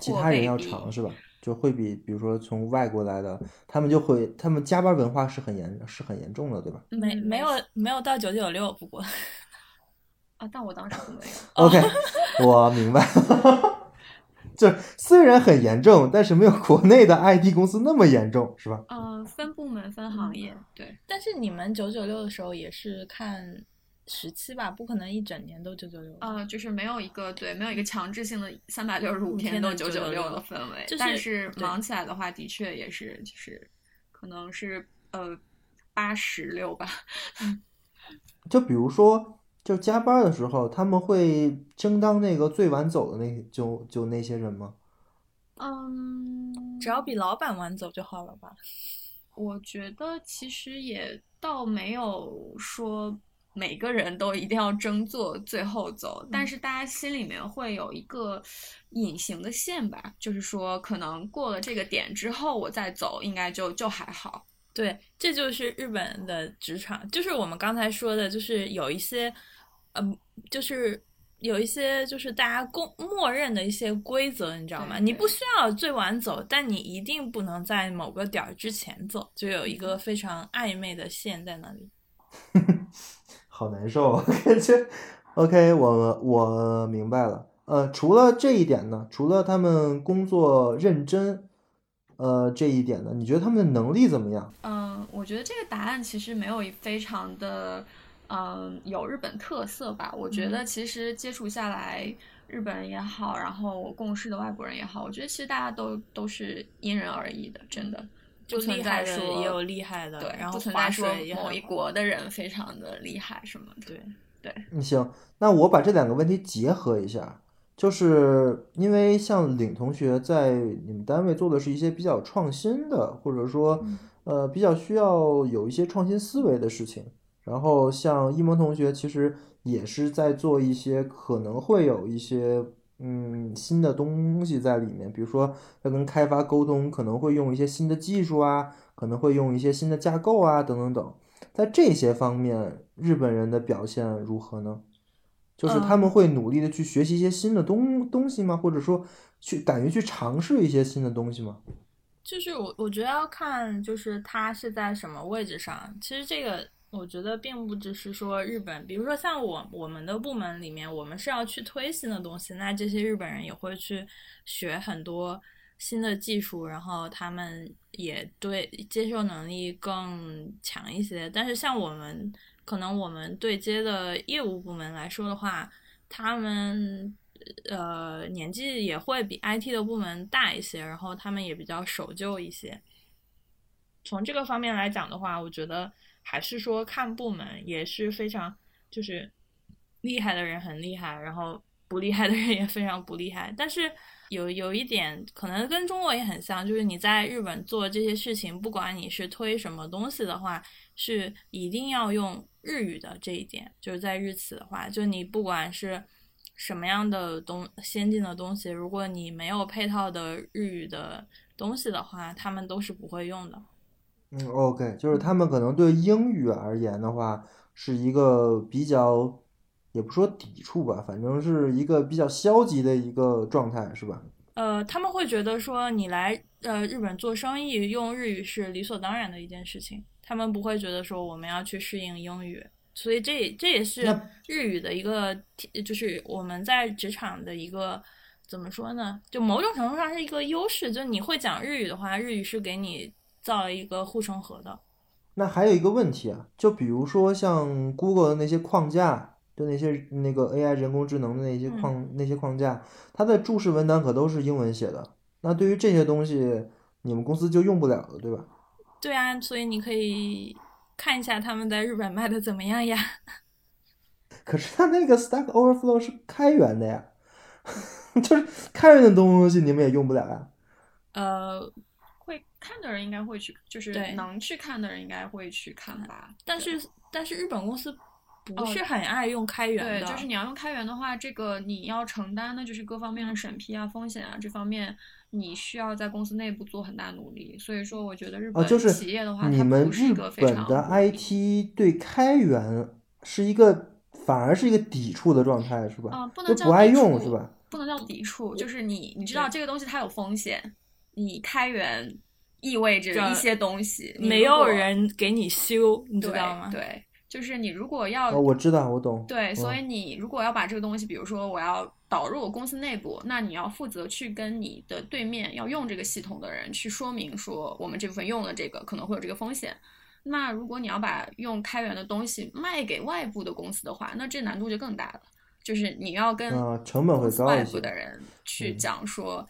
其他人要。长是吧？就会比比如说从外国来的，他们就会他们加班文化是很严是很严重的，对吧没没有没有到九九六，不过啊，但我当时没有。？OK，(laughs) 我明白。就虽然很严重，但是没有国内的 IT 公司那么严重，是吧？嗯，分部门分行业，对，但是你们九九六的时候也是看时期吧，不可能一整年都九九六。呃，就是没有一个对，没有一个强制性的三百六十五五天都九九996六的氛围，就是但是忙起来的话，的确也是就是可能是呃八十六吧，(laughs) 就比如说，就加班的时候，他们会争当那个最晚走的那就就那些人吗？嗯，只要比老板晚走就好了吧？我觉得其实也倒没有说每个人都一定要争做最后走，但嗯是大家心里面会有一个隐形的线吧，就是说可能过了这个点之后我再走，应该就就还好。对，这就是日本的职场，就是我们刚才说的，就是有一些，嗯，就是有一些就是大家公默认的一些规则，你知道吗？你不需要最晚走，但你一定不能在某个点儿之前走，就有一个非常暧昧的线在那里。(laughs) 好难受啊，(laughs) 感觉。OK，我我明白了。呃，除了这一点呢，除了他们工作认真，呃，这一点呢，你觉得他们的能力怎么样？嗯，我觉得这个答案其实没有非常的，嗯，有日本特色吧。我觉得其实接触下来，日本人也好，然后我共事的外国人也好，我觉得其实大家都都是因人而异的，真的。就厉害的在说也有厉害的，对，然后不存在说某一国的人非常的厉害什么的。对。嗯行，那我把这两个问题结合一下，就是因为像领同学在你们单位做的是一些比较创新的，或者说嗯呃比较需要有一些创新思维的事情。然后像一萌同学其实也是在做一些可能会有一些嗯新的东西在里面，比如说要跟开发沟通，可能会用一些新的技术啊，可能会用一些新的架构啊等等等。在这些方面，日本人的表现如何呢？就是他们会努力的去学习一些新的东东西吗？或者说去敢于去尝试一些新的东西吗？就是我我觉得要看就是他是在什么位置上。其实这个我觉得并不只是说日本，比如说像我我们的部门里面，我们是要去推新的东西，那这些日本人也会去学很多新的技术，然后他们也对接受能力更强一些。但是像我们可能我们对接的业务部门来说的话，他们。呃，年纪也会比 IT 的部门大一些，然后他们也比较守旧一些。从这个方面来讲的话，我觉得还是说看部门也是非常，就是厉害的人很厉害，然后不厉害的人也非常不厉害。但是有有一点可能跟中国也很像，就是你在日本做这些事情，不管你是推什么东西的话，是一定要用日语的这一点。就是在日企的话，就你不管是。什么样的东先进的东西，如果你没有配套的日语的东西的话，他们都是不会用的。嗯，OK，就是他们可能对英语而言的话，是一个比较，也不说抵触吧，反正是一个比较消极的一个状态，是吧？呃，他们会觉得说你来呃日本做生意用日语是理所当然的一件事情，他们不会觉得说我们要去适应英语。所以这这也是日语的一个，就是我们在职场的一个怎么说呢？就某种程度上是一个优势。就你会讲日语的话，日语是给你造了一个护城河的。那还有一个问题啊，就比如说像 Google 的那些框架，就那些那个 AI 人工智能的那些框那些框架，它的注释文档可都是英文写的。那对于这些东西，你们公司就用不了了，对吧？对啊，所以你可以。看一下他们在日本卖的怎么样呀？(laughs) 可是他那个 Stack Overflow 是开源的呀，(laughs) 就是开源的东西你们也用不了呀。呃，会看的人应该会去，就是能去看的人应该会去看吧。但是但是日本公司不是很爱用开源的，对，就是你要用开源的话，这个你要承担的就是各方面的审批啊、风险啊这方面。你需要在公司内部做很大努力，所以说我觉得日本企业的话，你们日本的 IT 对开源是一个反而是一个抵触的状态，是吧？啊，不能叫不爱用是吧？不能叫抵触，就是你你知道这个东西它有风险，你开源意味着一些东西没有人给你修，你知道吗？对。就是你如果要，我知道，我懂。对，所以你如果要把这个东西，比如说我要导入我公司内部，那你要负责去跟你的对面要用这个系统的人去说明说，我们这部分用了这个可能会有这个风险。那如果你要把用开源的东西卖给外部的公司的话，那这难度就更大了。就是你要跟成本会高外部的人去讲说。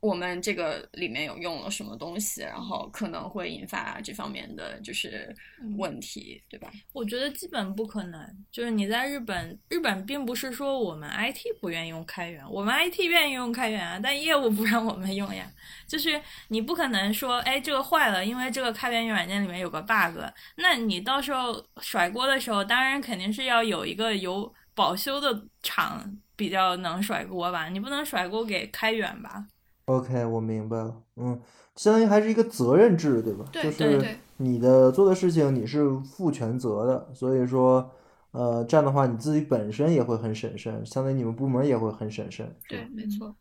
我们这个里面有用了什么东西，然后可能会引发这方面的就是问题，对吧？我觉得基本不可能。就是你在日本，日本并不是说我们 IT 不愿意用开源，我们 IT 愿意用开源啊，但业务不让我们用呀。就是你不可能说，哎，这个坏了，因为这个开源软件里面有个 bug，那你到时候甩锅的时候，当然肯定是要有一个有保修的厂比较能甩锅吧，你不能甩锅给开源吧？OK，我明白了。嗯，相当于还是一个责任制，对吧？对就是你的做的事情你是负全责的，所以说，呃，这样的话你自己本身也会很审慎，相当于你们部门也会很审慎。对，没错。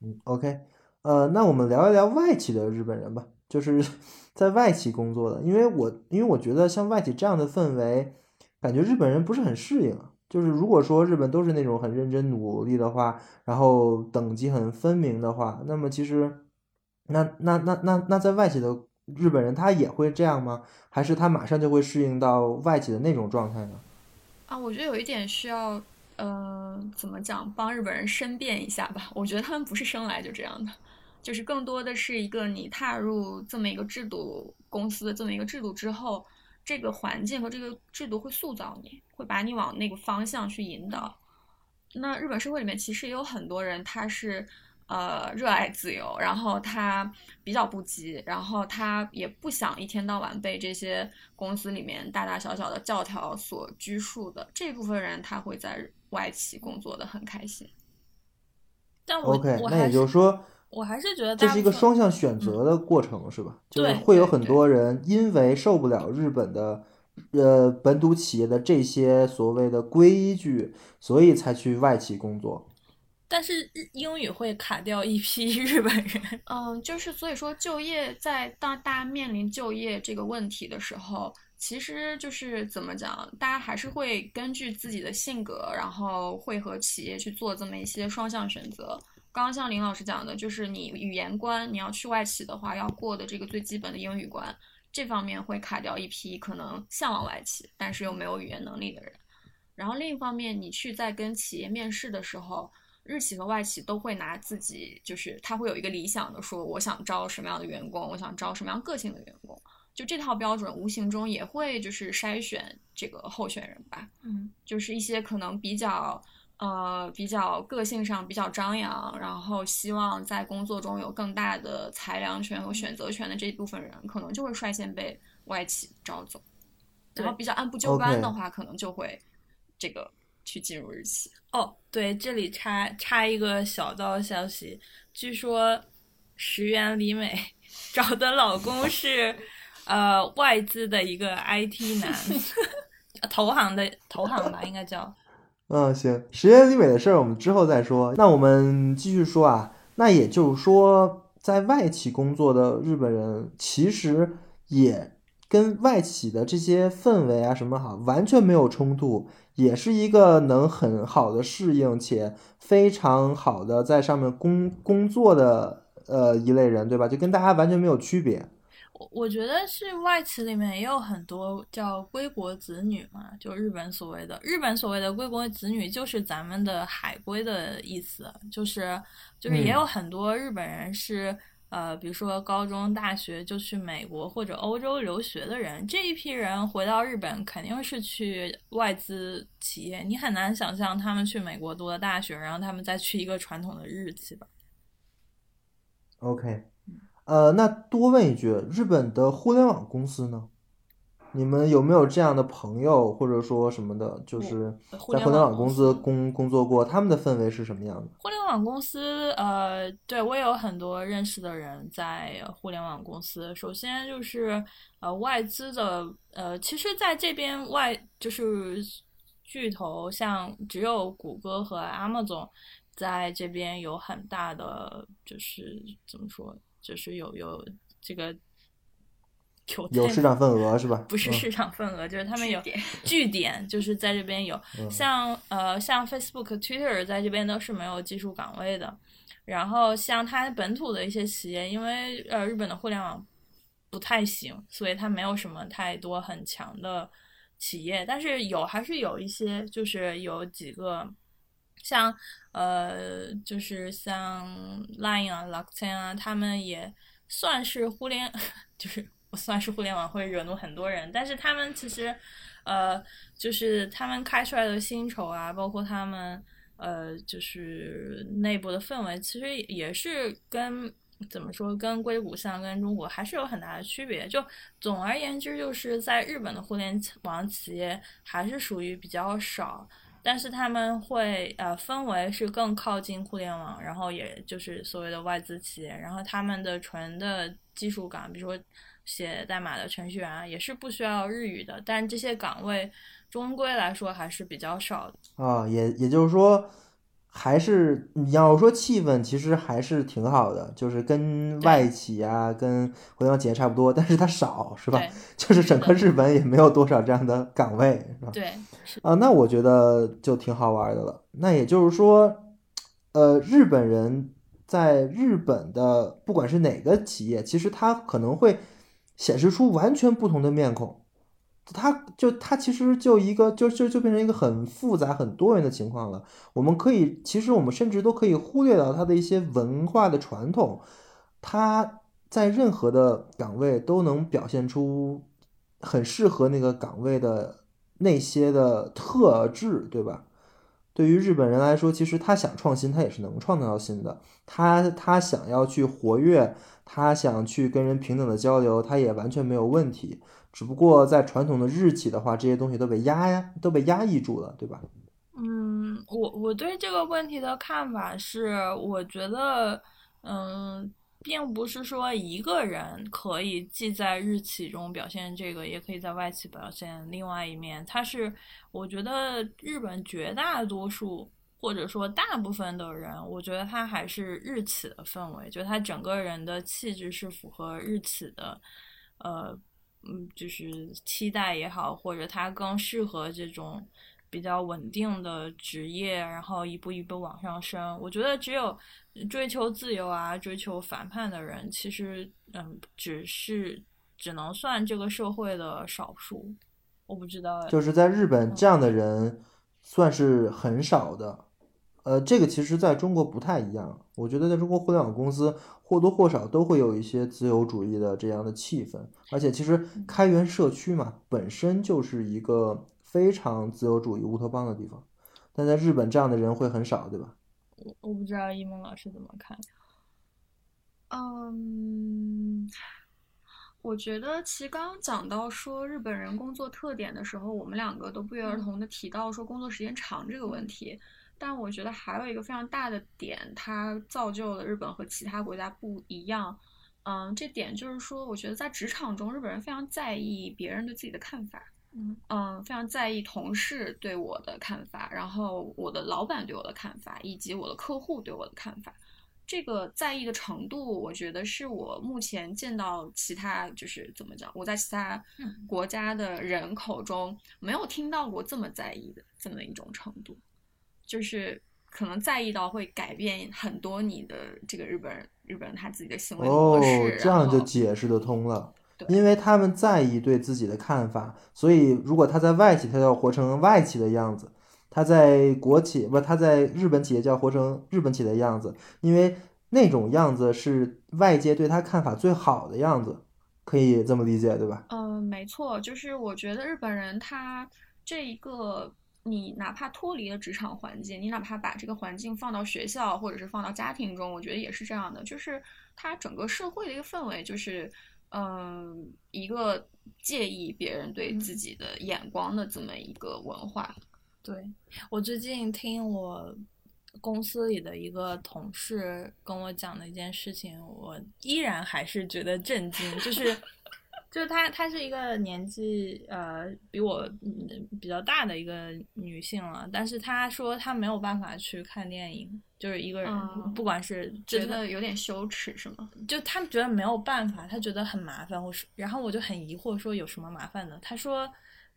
嗯，OK，呃，那我们聊一聊外企的日本人吧，就是 (laughs) 在外企工作的，因为我因为我觉得像外企这样的氛围，感觉日本人不是很适应。就是如果说日本都是那种很认真努力的话，然后等级很分明的话，那么其实，那那那那那在外企的日本人他也会这样吗？还是他马上就会适应到外企的那种状态呢？啊，我觉得有一点需要，呃，怎么讲，帮日本人申辩一下吧。我觉得他们不是生来就这样的，就是更多的是一个你踏入这么一个制度公司的这么一个制度之后。这个环境和这个制度会塑造你，会把你往那个方向去引导。那日本社会里面其实也有很多人，他是呃热爱自由，然后他比较不羁，然后他也不想一天到晚被这些公司里面大大小小的教条所拘束的。这部分人他会在外企工作的很开心。但我 OK，那也就是说。我还是觉得这是一个双向选择的过程，是吧？就是会有很多人因为受不了日本的，呃，本土企业的这些所谓的规矩，所以才去外企工作。但是英语会卡掉一批 (laughs) 日本人。嗯，就是所以说就业在当大家面临就业这个问题的时候，其实就是怎么讲，大家还是会根据自己的性格，然后会和企业去做这么一些双向选择。刚刚像林老师讲的，就是你语言关，你要去外企的话，要过的这个最基本的英语关，这方面会卡掉一批可能向往外企，但是又没有语言能力的人。然后另一方面，你去在跟企业面试的时候，日企和外企都会拿自己，就是他会有一个理想的说，我想招什么样的员工，我想招什么样个性的员工，就这套标准无形中也会就是筛选这个候选人吧。嗯，就是一些可能比较。呃，比较个性上比较张扬，然后希望在工作中有更大的裁量权和选择权的这一部分人，可能就会率先被外企招走。然后比较按部就班的话，可能就会这个去进入日企。哦，对，这里插插一个小道消息，据说石原里美 (laughs) 找的老公是呃外资的一个 IT 男 (laughs) (laughs) 投行的投行吧，应该叫。嗯，行，石原里美的事儿我们之后再说。那我们继续说啊，那也就是说，在外企工作的日本人，其实也跟外企的这些氛围啊什么好完全没有冲突，也是一个能很好的适应且非常好的在上面工工作的呃一类人，对吧？就跟大家完全没有区别。我觉得是外企里面也有很多叫归国子女嘛，就日本所谓的日本所谓的归国子女，就是咱们的海归的意思，就是就是也有很多日本人是呃，比如说高中、大学就去美国或者欧洲留学的人，这一批人回到日本肯定是去外资企业，你很难想象他们去美国读了大学，然后他们再去一个传统的日企吧。OK。呃，那多问一句，日本的互联网公司呢？你们有没有这样的朋友，或者说什么的，就是在互联网公司工工作过？他们的氛围是什么样的？互联网公司，呃，对我有很多认识的人在互联网公司。首先就是呃外资的，呃，其实在这边外就是巨头，像只有谷歌和 Amazon 在这边有很大的，就是怎么说？就是有有这个有有市场份额是吧？不是市场份额，就是他们有据点，就是在这边有。像呃像 Facebook、Twitter 在这边都是没有技术岗位的。然后像它本土的一些企业，因为呃日本的互联网不太行，所以它没有什么太多很强的企业。但是有还是有一些，就是有几个。像呃，就是像 Line 啊、Luxen 啊，他们也算是互联，(laughs) 就是我算是互联网会惹怒很多人，但是他们其实，呃，就是他们开出来的薪酬啊，包括他们呃，就是内部的氛围，其实也是跟怎么说，跟硅谷像跟中国还是有很大的区别。就总而言之，就是在日本的互联网企业还是属于比较少。但是他们会呃分为是更靠近互联网，然后也就是所谓的外资企业，然后他们的纯的技术岗，比如说写代码的程序员，也是不需要日语的，但这些岗位终归来说还是比较少的啊，也也就是说。还是你要说气氛，其实还是挺好的，就是跟外企啊、跟互联网企业差不多，但是它少，是吧？(laughs) 就是整个日本也没有多少这样的岗位，是吧？对，啊，那我觉得就挺好玩的了。那也就是说，呃，日本人在日本的不管是哪个企业，其实他可能会显示出完全不同的面孔。它就它其实就一个就就就变成一个很复杂很多元的情况了。我们可以其实我们甚至都可以忽略到它的一些文化的传统，它在任何的岗位都能表现出很适合那个岗位的那些的特质，对吧？对于日本人来说，其实他想创新，他也是能创造新的。他他想要去活跃，他想去跟人平等的交流，他也完全没有问题。只不过在传统的日企的话，这些东西都被压呀，都被压抑住了，对吧？嗯，我我对这个问题的看法是，我觉得，嗯，并不是说一个人可以既在日企中表现这个，也可以在外企表现另外一面。它是，我觉得日本绝大多数或者说大部分的人，我觉得他还是日企的氛围，就他整个人的气质是符合日企的，呃，嗯，就是期待也好，或者他更适合这种比较稳定的职业，然后一步一步往上升。我觉得只有追求自由啊、追求反叛的人，其实嗯，只是只能算这个社会的少数。我不知道，就是在日本这样的人算是很少的。呃，这个其实在中国不太一样。我觉得在中国互联网公司或多或少都会有一些自由主义的这样的气氛，而且其实开源社区嘛，本身就是一个非常自由主义乌托邦的地方。但在日本这样的人会很少，对吧？我我不知道一萌老师怎么看。嗯，我觉得其实刚刚讲到说日本人工作特点的时候，我们两个都不约而同的提到说工作时间长这个问题。但我觉得还有一个非常大的点，它造就了日本和其他国家不一样。嗯，这点就是说，我觉得在职场中，日本人非常在意别人对自己的看法。嗯嗯，非常在意同事对我的看法，然后我的老板对我的看法，以及我的客户对我的看法。这个在意的程度，我觉得是我目前见到其他就是怎么讲，我在其他国家的人口中没有听到过这么在意的这么一种程度。就是可能在意到会改变很多你的这个日本人，日本人他自己的行为模式。哦，这样就解释得通了。因为他们在意对自己的看法，所以如果他在外企，他要活成外企的样子；他在国企，不，他在日本企业就要活成日本企业的样子，因为那种样子是外界对他看法最好的样子，可以这么理解，对吧？嗯，没错，就是我觉得日本人他这一个。你哪怕脱离了职场环境，你哪怕把这个环境放到学校或者是放到家庭中，我觉得也是这样的。就是它整个社会的一个氛围，就是嗯，一个介意别人对自己的眼光的这么一个文化。对我最近听我公司里的一个同事跟我讲的一件事情，我依然还是觉得震惊，就是。就是她，她是一个年纪呃比我比较大的一个女性了，但是她说她没有办法去看电影，就是一个人，不管是觉得有点羞耻是吗？就她觉得没有办法，她觉得很麻烦。我说，然后我就很疑惑，说有什么麻烦的？她说，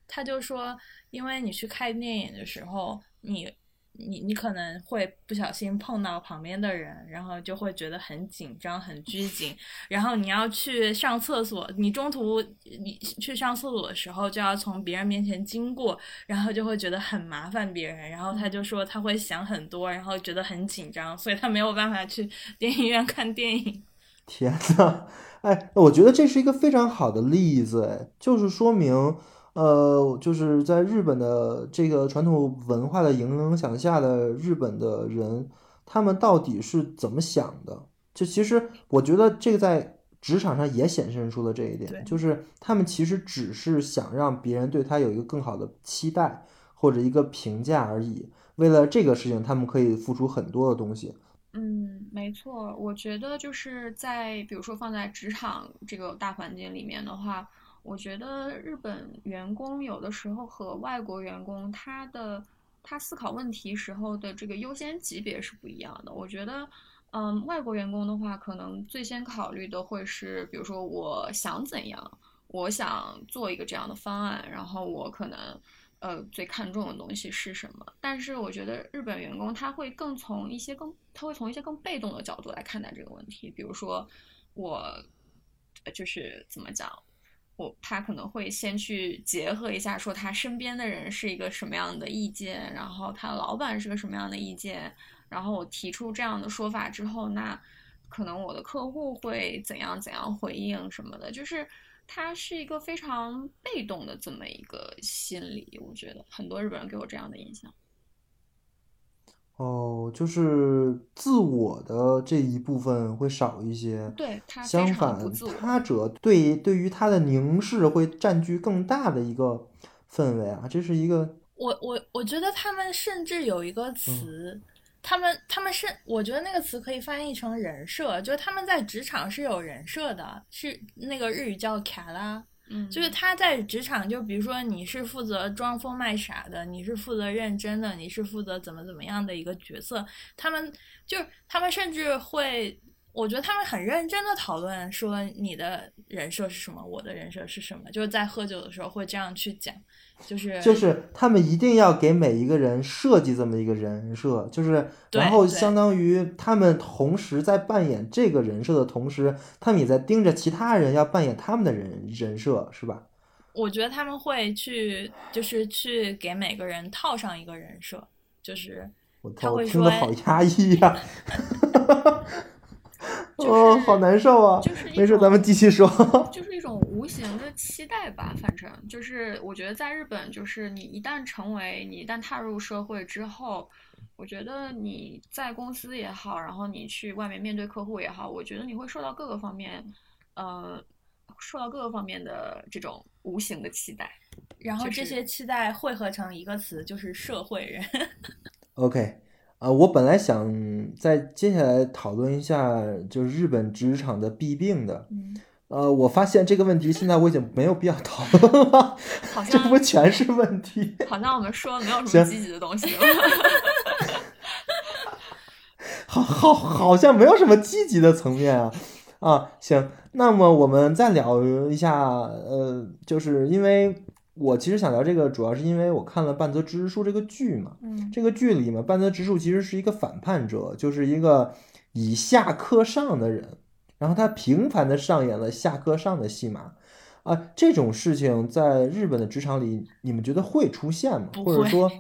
她就说，因为你去看电影的时候，你。你你可能会不小心碰到旁边的人，然后就会觉得很紧张、很拘谨。然后你要去上厕所，你中途你去上厕所的时候就要从别人面前经过，然后就会觉得很麻烦别人。然后他就说他会想很多，然后觉得很紧张，所以他没有办法去 (laughs) 电影院看电影。天呐，哎，我觉得这是一个非常好的例子，就是说明。呃，就是在日本的这个传统文化的影响下的日本的人，他们到底是怎么想的？就其实我觉得这个在职场上也显现出了这一点，就是他们其实只是想让别人对他有一个更好的期待或者一个评价而已。为了这个事情，他们可以付出很多的东西。嗯，没错，我觉得就是在比如说放在职场这个大环境里面的话。我觉得日本员工有的时候和外国员工他的他思考问题时候的这个优先级别是不一样的。我觉得，嗯，外国员工的话，可能最先考虑的会是，比如说我想怎样，我想做一个这样的方案，然后我可能，呃，最看重的东西是什么？但是我觉得日本员工他会更从一些更他会从一些更被动的角度来看待这个问题。比如说，我就是怎么讲？我他可能会先去结合一下，说他身边的人是一个什么样的意见，然后他老板是个什么样的意见，然后我提出这样的说法之后，那可能我的客户会怎样怎样回应什么的，就是他是一个非常被动的这么一个心理，我觉得很多日本人给我这样的印象。哦，就是自我的这一部分会少一些，对他相反，他者对对于他的凝视会占据更大的一个氛围啊，这是一个。我我我觉得他们甚至有一个词，他们他们是我觉得那个词可以翻译成人设，就是他们在职场是有人设的，是那个日语叫卡拉，嗯，就是他在职场，就比如说你是负责装疯卖傻的，你是负责认真的，你是负责怎么怎么样的一个角色，他们就他们甚至会，我觉得他们很认真的讨论说你的人设是什么，我的人设是什么，就是在喝酒的时候会这样去讲，就是就是他们一定要给每一个人设计这么一个人设，就是然后相当于他们同时在扮演这个人设的同时，他们也在盯着其他人要扮演他们的人人设，是吧？我觉得他们会去就是去给每个人套上一个人设，就是我操，我他会说听得好压抑呀 (laughs) (laughs) (laughs) 就是哦，好难受啊！就是一没事，种咱们继续说。(laughs) 就是一种无形的期待吧，反正就是我觉得在日本，就是你一旦成为你一旦踏入社会之后，我觉得你在公司也好，然后你去外面面对客户也好，我觉得你会受到各个方面，呃，受到各个方面的这种无形的期待。然后这些期待汇合成一个词，就是社会人。(laughs) OK，呃，我本来想在接下来讨论一下就是日本职场的弊病的，嗯，呃，我发现这个问题现在我已经没有必要讨论了，好这不全是问题。好像我们说没有什么积极的东西 (laughs) (laughs) 了。好好好像没有什么积极的层面啊啊，行，那么我们再聊一下，呃，就是因为我其实想聊这个，主要是因为我看了半泽直树这个剧嘛，嗯这个剧里嘛，半泽直树其实是一个反叛者，就是一个以下克上的人，然后他频繁的上演了下克上的戏码。啊，这种事情在日本的职场里，你们觉得会出现吗？不会或者说，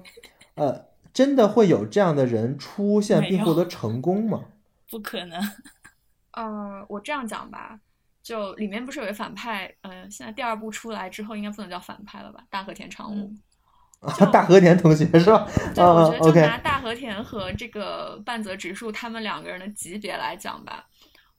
呃，真的会有这样的人出现并获得成功吗？不可能。呃，我这样讲吧，就里面不是有一个反派，呃，现在第二部出来之后，应该不能叫反派了吧？大和田常务。嗯啊，(laughs) 大和田同学是吧？对，我啊觉得就拿大和田和这个半泽直树他们两个人的级别来讲吧，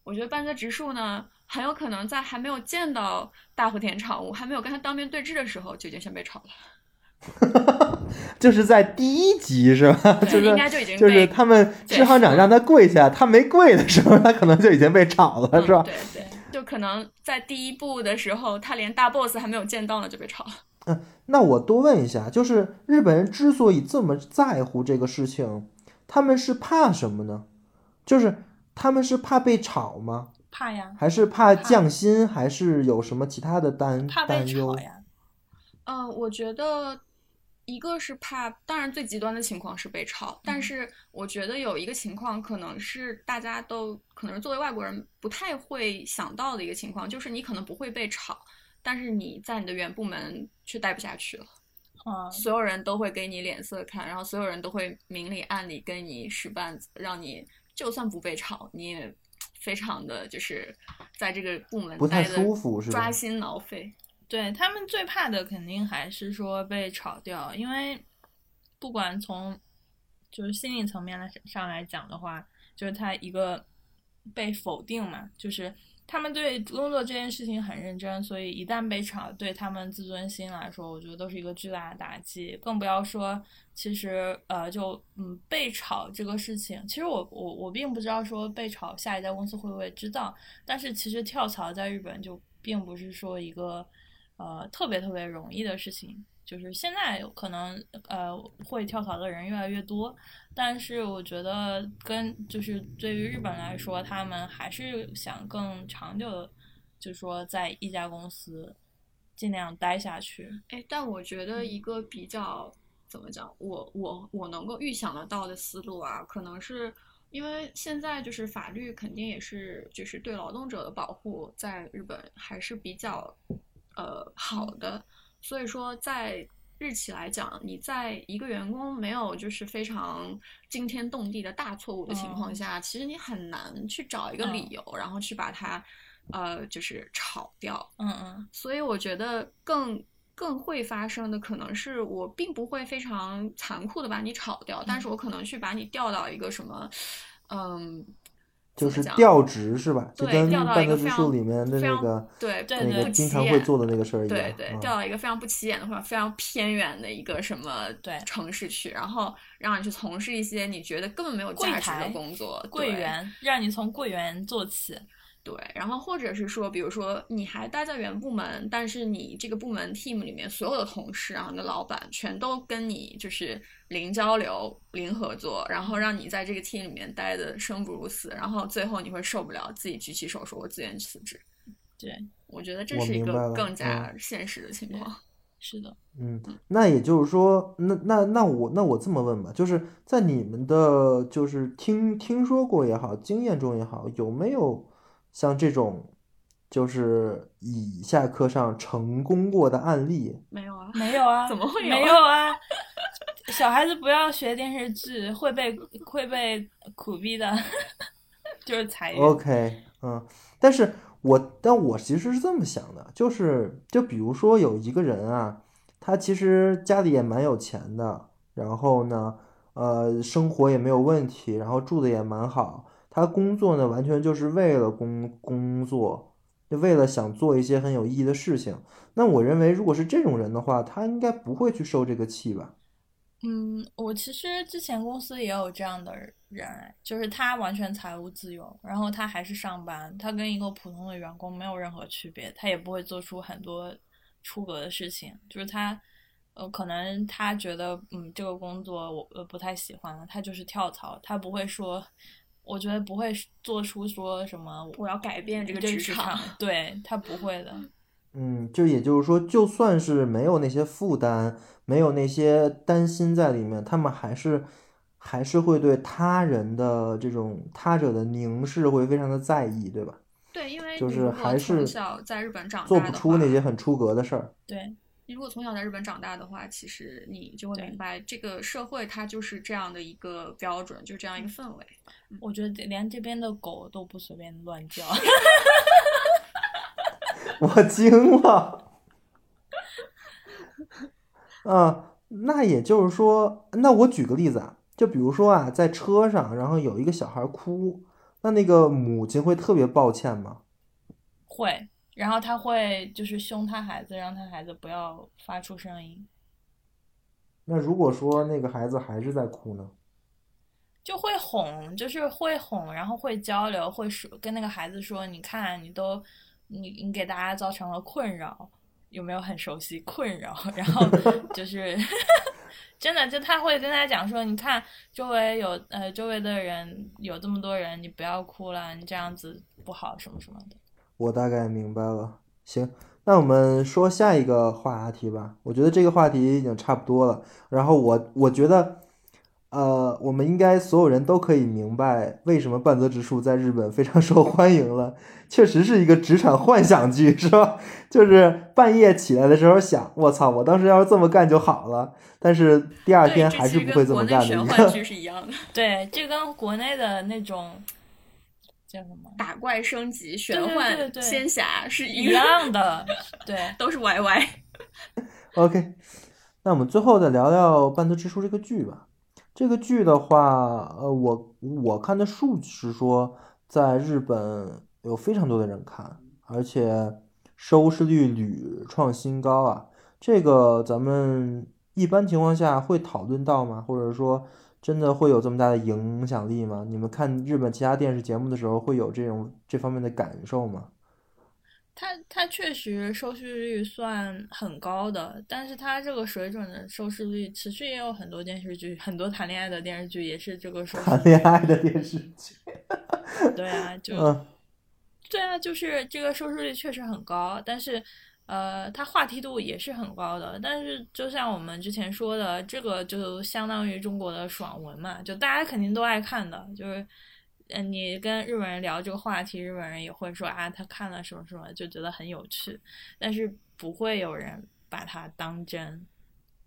我觉得半泽直树呢，很有可能在还没有见到大和田常务，还没有跟他当面对质的时候，就已经先被炒了。(laughs) 就是在第一集是吧？就是应该就已经就是被他们支行长让他跪下，他没跪的时候，他可能就已经被炒了，是吧嗯？对对，就可能在第一部的时候，他连大 boss 还没有见到呢，就被炒了。嗯那我多问一下，就是日本人之所以这么在乎这个事情，他们是怕什么呢？就是他们是怕被炒吗？怕呀，还是怕降薪？还是有什么其他的担怕担忧？呀。嗯，我觉得一个是怕，当然最极端的情况是被炒，但嗯。是我觉得有一个情况可能是大家都可能是作为外国人不太会想到的一个情况，就是你可能不会被炒，但是你在你的原部门却待不下去了，嗯，所有人都会给你脸色看，然后所有人都会明里暗里跟你使绊子，让你就算不被炒，你也非常的就是在这个部门不太待的舒服是吧？抓心挠肺。对他们最怕的肯定还是说被炒掉，因为不管从就是心理层面来上来讲的话，就是他一个被否定嘛，就是他们对工作这件事情很认真，所以一旦被炒，对他们自尊心来说，我觉得都是一个巨大的打击。更不要说，其实呃，就嗯被炒这个事情，其实我我我并不知道说被炒下一家公司会不会知道，但是其实跳槽在日本就并不是说一个呃特别特别容易的事情。就是现在可能呃会跳槽的人越来越多，但是我觉得跟就是对于日本来说，他们还是想更长久的，就是说在一家公司尽量待下去。哎，但我觉得嗯一个比较怎么讲，我我我能够预想得到的思路啊，可能是因为现在就是法律肯定也是就是对劳动者的保护，在日本还是比较呃好的，所以说在。日企来讲，你在一个员工没有就是非常惊天动地的大错误的情况嗯。下，其实你很难去找一个理嗯。由，然后去把它呃就是炒掉。嗯嗯。所以我觉得更更会发生的可能是我并不会非常残酷的把你炒掉，但是我可能去把你调到一个什么，嗯，就是调职是吧？就跟对调到半泽直树一个非常里面的非常那个对对那个不经起眼常会做的那个事儿一样。对对，啊调到一个非常不起眼的或者非常偏远的一个什么对城市去，然后让你去从事一些你觉得根本没有价值的工作，柜员让你从柜员做起，对，然后或者是说，比如说你还待在原部门，但是你这个部门 team 里面所有的同事，然后你的老板全都跟你就是零交流、零合作，然后让你在这个 team 里面待的生不如死，然后最后你会受不了，自己举起手说“我自愿辞职”。对，我觉得这是一个更加嗯现实的情况。(laughs) 是的，嗯，那也就是说，那那那我那我这么问吧，就是在你们的就是听听说过也好，经验中也好，有没有像这种就是以下课上成功过的案例？没有啊，没有啊，(laughs) 怎么会有没有啊？小孩子不要学电视剧，会被会被苦逼的，(laughs) 就是裁员。OK，嗯，但是我但我其实是这么想的，就是就比如说有一个人啊，他其实家里也蛮有钱的，然后呢，呃，生活也没有问题，然后住的也蛮好，他工作呢完全就是为了工工作，就为了想做一些很有意义的事情。那我认为，如果是这种人的话，他应该不会去受这个气吧？嗯，我其实之前公司也有这样的人，就是他完全财务自由，然后他还是上班，他跟一个普通的员工没有任何区别，他也不会做出很多出格的事情，就是他，呃，可能他觉得，嗯，这个工作我不太喜欢了，他就是跳槽，他不会说，我觉得不会做出说什么我要改变这个这职场场，对他不会的，(laughs) 嗯，就也就是说，就算是没有那些负担，没有那些担心在里面，他们还是还是会对他人的这种他者的凝视会非常的在意，对吧？对，因为就是还是从小在日本长做不大的话，出那些很出格的事儿。对。你如果从小在日本长大的话，其实你就会明白，这个社会它就是这样的一个标准，就这样一个氛围。我觉得连这边的狗都不随便乱叫。(laughs) 我惊了。啊，那也就是说，那我举个例子啊，就比如说啊，在车上，然后有一个小孩哭，那那个母亲会特别抱歉吗？会，然后他会就是凶他孩子，让他孩子不要发出声音，那如果说那个孩子还是在哭呢？就会哄，就是会哄，然后会交流，会说跟那个孩子说，你看你都你你给大家造成了困扰，有没有很熟悉困扰？(laughs) 然后就是 (laughs) 真的，就他会跟他讲说，你看周围有呃周围的人有这么多人，你不要哭了，你这样子不好什么什么的。我大概明白了。行，那我们说下一个话题吧。我觉得这个话题已经差不多了。然后我我觉得，呃，我们应该所有人都可以明白为什么半泽直树在日本非常受欢迎了。确实是一个职场幻想剧，是吧？就是半夜起来的时候想，我操，我当时要是这么干就好了。但是第二天还是不会这么干的一玄幻个。剧是一样的，(laughs) 对，这跟国内的那种叫什么打怪升级、玄对对幻对对仙侠是一，样的，(laughs) 对。都是 YY。(laughs) OK，那我们最后再聊聊《半泽直树》这个剧吧。这个剧的话，呃，我我看的数据是说，在日本有非常多的人看，而且收视率屡创新高啊。这个咱们一般情况下会讨论到吗？或者说，真的会有这么大的影响力吗？你们看日本其他电视节目的时候，会有这种这方面的感受吗？它它确实收视率算很高的，但是它这个水准的收视率，持续也有很多电视剧，很多谈恋爱的电视剧也是这个收视谈。恋爱的电视剧，对啊，就嗯。对啊，就是这个收视率确实很高，但是，呃，它话题度也是很高的。但是，就像我们之前说的，这个就相当于中国的爽文嘛，就大家肯定都爱看的。就是，嗯，你跟日本人聊这个话题，日本人也会说啊，他看了什么什么，就觉得很有趣，但是不会有人把它当真。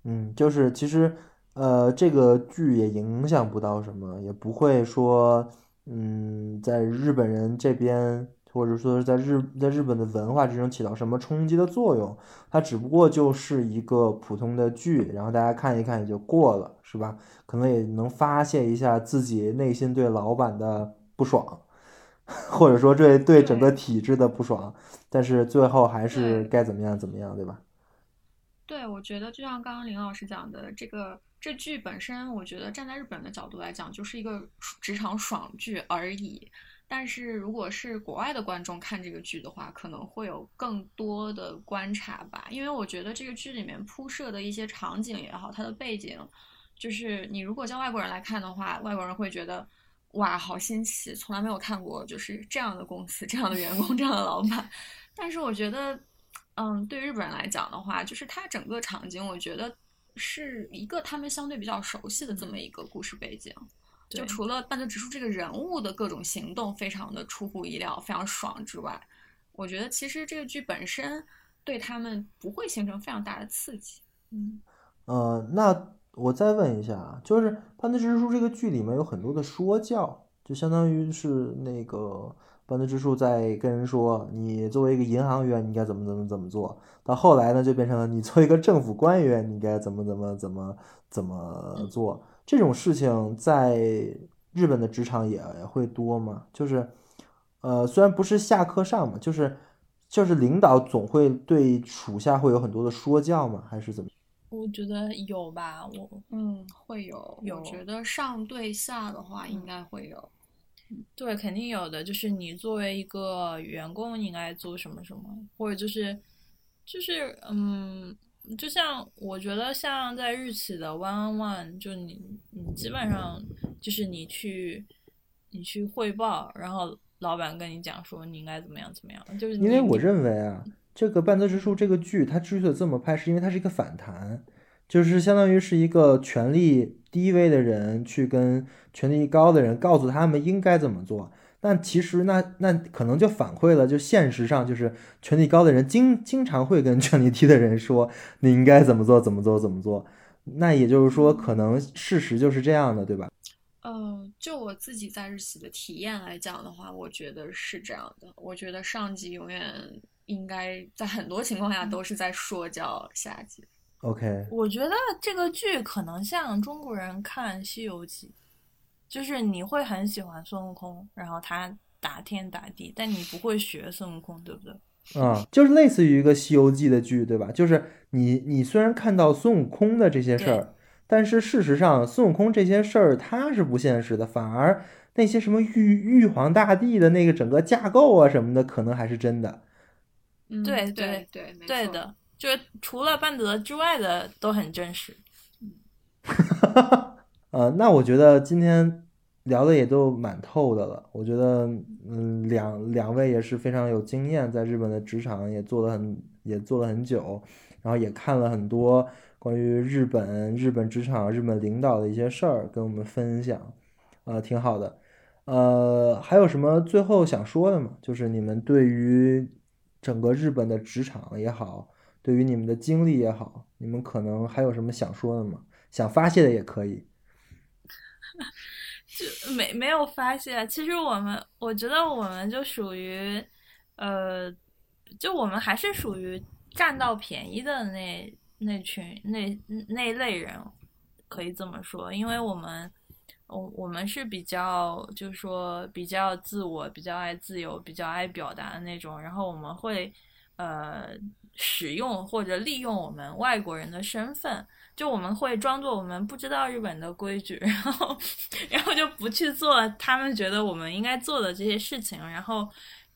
嗯，就是其实，呃，这个剧也影响不到什么，也不会说，嗯，在日本人这边，或者说是在日在日本的文化之中起到什么冲击的作用。它只不过就是一个普通的剧，然后大家看一看也就过了，是吧？可能也能发泄一下自己内心对老板的不爽，(laughs) 或者说对对整个体制的不爽，但是最后还是该怎么样怎么样，对吧？对，我觉得就像刚刚林老师讲的，这个这剧本身，我觉得站在日本的角度来讲，就是一个职场爽剧而已。但是如果是国外的观众看这个剧的话，可能会有更多的观察吧，因为我觉得这个剧里面铺设的一些场景也好，它的背景，就是你如果叫外国人来看的话，外国人会觉得哇，好新奇，从来没有看过就是这样的公司、这样的员工、这样的老板。但是我觉得，嗯，对日本人来讲的话，就是它整个场景，我觉得是一个他们相对比较熟悉的这么一个故事背景。就除了半泽直树这个人物的各种行动非常的出乎意料、非常爽之外，我觉得其实这个剧本身对他们不会形成非常大的刺激。嗯，呃，那我再问一下啊，就是半泽直树这个剧里面有很多的说教，就相当于是那个半泽直树在跟人说，你作为一个银行员，你应该怎么怎么怎么做。到后来呢，就变成了你作为一个政府官员，你该怎么怎么怎么怎么做。这种事情在日本的职场也会多吗？就是，呃，虽然不是下课上嘛，就是就是领导总会对属下会有很多的说教嘛，还是怎么？我觉得有吧，我嗯会有，有觉得上对下的话应该会有，对，肯定有的。就是你作为一个员工应该做什么什么，或者就是就是嗯。就像我觉得，像在日企的 one on one，就你你基本上就是你去你去汇报，然后老板跟你讲说你应该怎么样怎么样，就是因为我认为啊，这个半泽直树这个剧它之所以这么拍，是因为它是一个反弹，就是相当于是一个权力低微的人去跟权力高的人告诉他们应该怎么做。但其实那那可能就反馈了，就现实上就是权力高的人经经常会跟权力低的人说你应该怎么做怎么做怎么做，那也就是说可能事实就是这样的，对吧？呃，就我自己在日企的体验来讲的话，我觉得是这样的。我觉得上级永远应该在很多情况下都是在说教下级。OK，我觉得这个剧可能像中国人看《西游记》。就是你会很喜欢孙悟空，然后他打天打地，但你不会学孙悟空，对不对？啊，就是类似于一个《西游记》的剧，对吧？就是你你虽然看到孙悟空的这些事儿，但是事实上孙悟空这些事儿他是不现实的，反而那些什么玉玉皇大帝的那个整个架构啊什么的，可能还是真的。对对对，对的，就是除了半泽之外的都很真实。(laughs) 呃，那我觉得今天聊的也都蛮透的了。我觉得，嗯，两两位也是非常有经验，在日本的职场也做了很也做了很久，然后也看了很多关于日本、日本职场、日本领导的一些事儿，跟我们分享，呃，挺好的。呃，还有什么最后想说的吗？就是你们对于整个日本的职场也好，对于你们的经历也好，你们可能还有什么想说的吗？想发泄的也可以。(laughs) 就没没有发现，其实我们我觉得我们就属于，呃，就我们还是属于占到便宜的那那群那那类人，可以这么说，因为我们我我们是比较就是说比较自我、比较爱自由、比较爱表达的那种，然后我们会呃使用或者利用我们外国人的身份。就我们会装作我们不知道日本的规矩，然后，然后就不去做他们觉得我们应该做的这些事情，然后，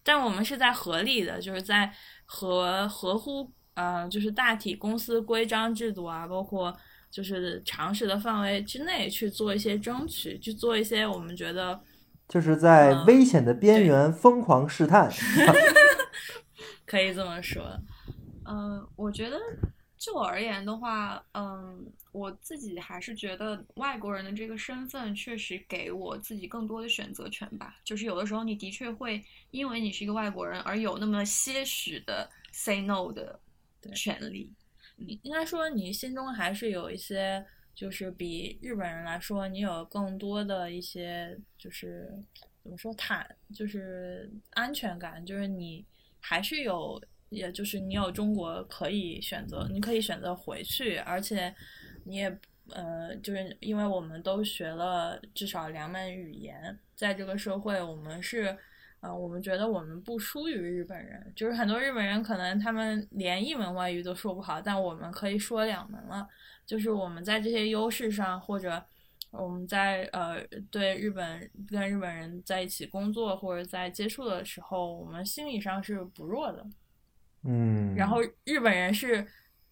但我们是在合理的，就是在合合乎呃，就是大体公司规章制度啊，包括就是常识的范围之内去做一些争取，去做一些我们觉得就是在危险的边缘疯狂试探 (laughs) (laughs) 可以这么说，嗯，我觉得。就我而言的话，嗯，我自己还是觉得外国人的这个身份确实给我自己更多的选择权吧。就是有的时候你的确会因为你是一个外国人而有那么些许的 say no 的权利。你应该说你心中还是有一些，就是比日本人来说，你有更多的一些，就是怎么说坦，就是安全感，就是你还是有。也就是你有中国可以选择，你可以选择回去，而且你也呃，就是因为我们都学了至少两门语言，在这个社会，我们是呃，我们觉得我们不输于日本人，就是很多日本人可能他们连一门外语都说不好，但我们可以说两门了，就是我们在这些优势上或者我们在呃对日本跟日本人在一起工作或者在接触的时候，我们心理上是不弱的。嗯，然后日本人是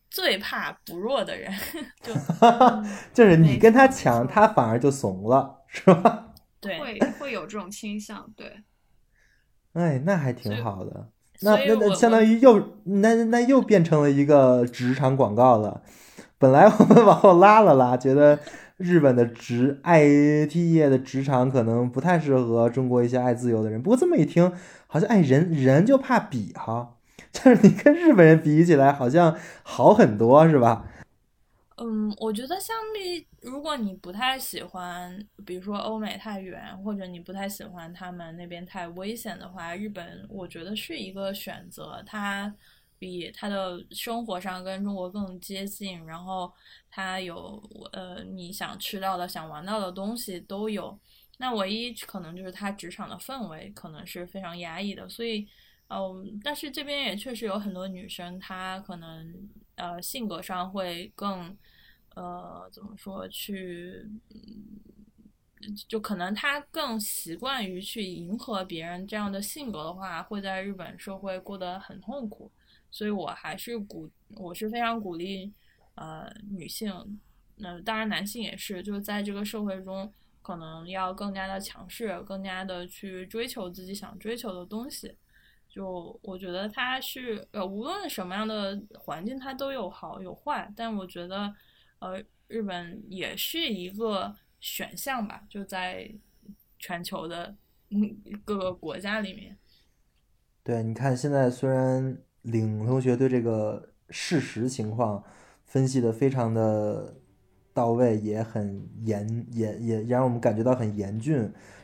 最怕不弱的人，(laughs) 就 (laughs) 就是你跟他没错抢，他反而就怂了，是吧？(laughs) 对，会会有这种倾向，对。哎，那还挺好的。那那那相当于又那那又变成了一个职场广告了。本来我们往后拉了拉，觉得日本的职 IT 业的职场可能不太适合中国一些爱自由的人。不过这么一听，好像哎人人就怕比哈，(laughs) 就是你跟日本人比起来，好像好很多，是吧？嗯，我觉得相比，如果你不太喜欢，比如说欧美太远，或者你不太喜欢他们那边太危险的话，日本我觉得是一个选择。它比他的生活上跟中国更接近，然后他有呃你想吃到的、想玩到的东西都有。那唯一可能就是他职场的氛围可能是非常压抑的，所以。嗯，但是这边也确实有很多女生，她可能呃性格上会更呃怎么说去，就可能她更习惯于去迎合别人这样的性格的话，会在日本社会过得很痛苦。所以我还是鼓，我是非常鼓励呃女性，那、当然男性也是，就是在这个社会中，可能要更加的强势，更加的去追求自己想追求的东西。就我觉得它是呃，无论什么样的环境，它都有好有坏。但我觉得，呃，日本也是一个选项吧，就在全球的嗯 (laughs) 各个国家里面。对，你看现在虽然领同学对这个事实情况分析的非常的到位，也很严严也让我们感觉到很严峻，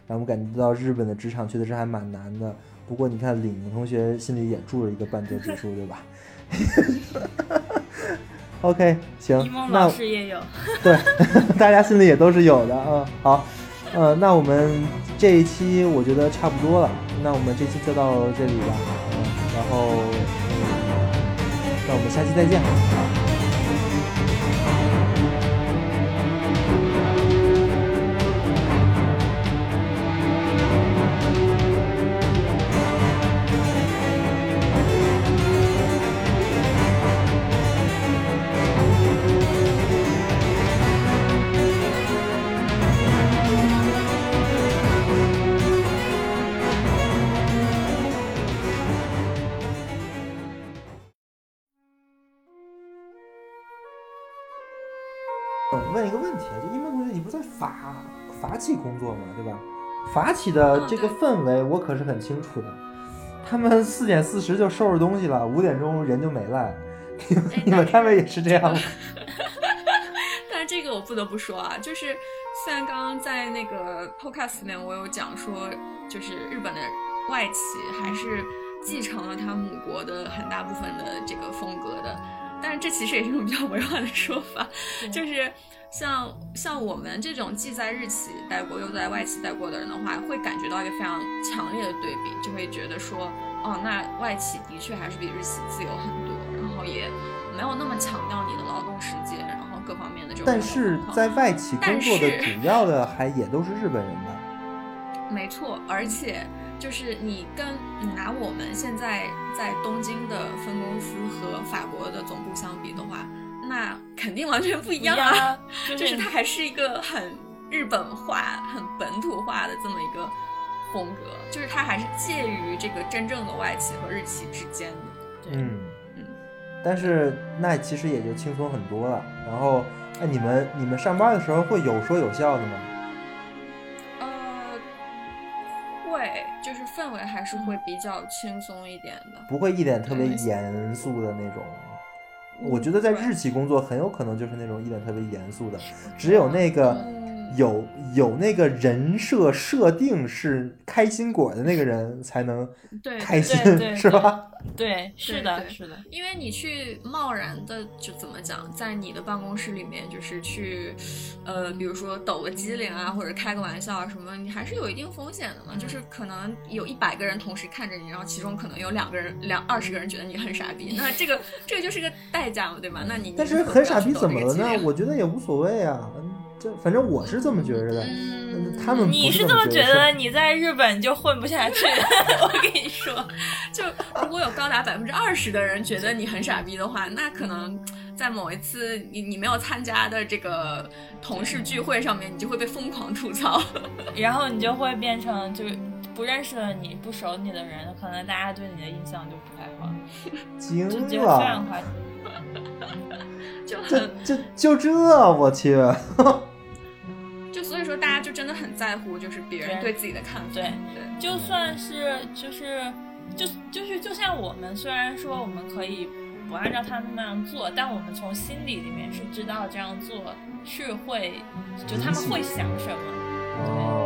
让我们感觉到日本的职场确实是还蛮难的。不过你看领同学心里也住了一个半泽直树，对吧？(laughs) OK，行那老师也有，对，(laughs) 大家心里也都是有的啊。好，呃，那我们这一期我觉得差不多了，那我们这期就到这里吧。嗯，然后，嗯，那我们下期再见。法企工作嘛？对吧？法企的嗯这个氛围我可是很清楚的，他们四点四十就收拾东西了，五点钟人就没了。你们哎你们单位也是这样吗？(laughs) 但是这个我不得不说啊，就是虽然刚刚在那个 podcast 里面我有讲说，就是日本的外企还是继承了他母国的很大部分的这个风格的，但是这其实也是一种比较委婉的说法，就是像像我们这种既在日企待过又在外企待过的人的话，会感觉到一个非常强烈的对比，就会觉得说，哦，那外企的确还是比日企自由很多，然后也没有那么强调你的劳动时间，然后各方面的这种但是在外企工但作的主要的还也都是日本人吧？没错，而且就是你跟你拿我们现在在东京的分公司和法国的总部相比的话，那肯定完全不一一样样啊！啊，就就是它还是一个很日本化、很本土化的这么一个风格，就是它还是介于这个真正的外企和日企之间的。对嗯嗯，但是那其实也就轻松很多了。然后，哎，你们你们上班的时候会有说有笑的吗？呃，会，就是氛围还是会比较轻松一点的。不会一脸特别严肃的那种。嗯我觉得在日企工作很有可能就是那种一脸特别严肃的，只有那个嗯有有那个人设设定是开心果的那个人才能对开心对对，是吧？对，是的，是的，因为你去贸然的就怎么讲，在你的办公室里面就是去，呃，比如说抖个机灵啊，或者开个玩笑啊什么，你还是有一定风险的嘛。嗯就是可能有一百个人同时看着你，然后其中可能有两个人、两二十个人觉得你很傻逼，那这个这个就是个代价嘛，对吧？那你但是很傻逼怎么了呢？我觉得也无所谓啊。嗯这反正我是这么觉着的。嗯，他们你是这么觉觉得，你在日本就混不下去。(laughs) 我跟你说，就如果有高达百分之二十的人觉得你很傻逼的话，那可能在某一次你你没有参加的这个同事聚会上面，你就会被疯狂吐槽。(laughs) 然后你就会变成就是不认识的你不熟你的人，可能大家对你的印象就不太好，惊就觉得非常了，夸张。就这很 (laughs) 就就这，我去，(laughs) 就所以说大家就真的很在乎，就是别人对自己的看法。对对，就算是就是就就是就像我们虽然说我们可以不按照他们那样做，但我们从心底里面是知道这样做是会就他们会想什么。哦，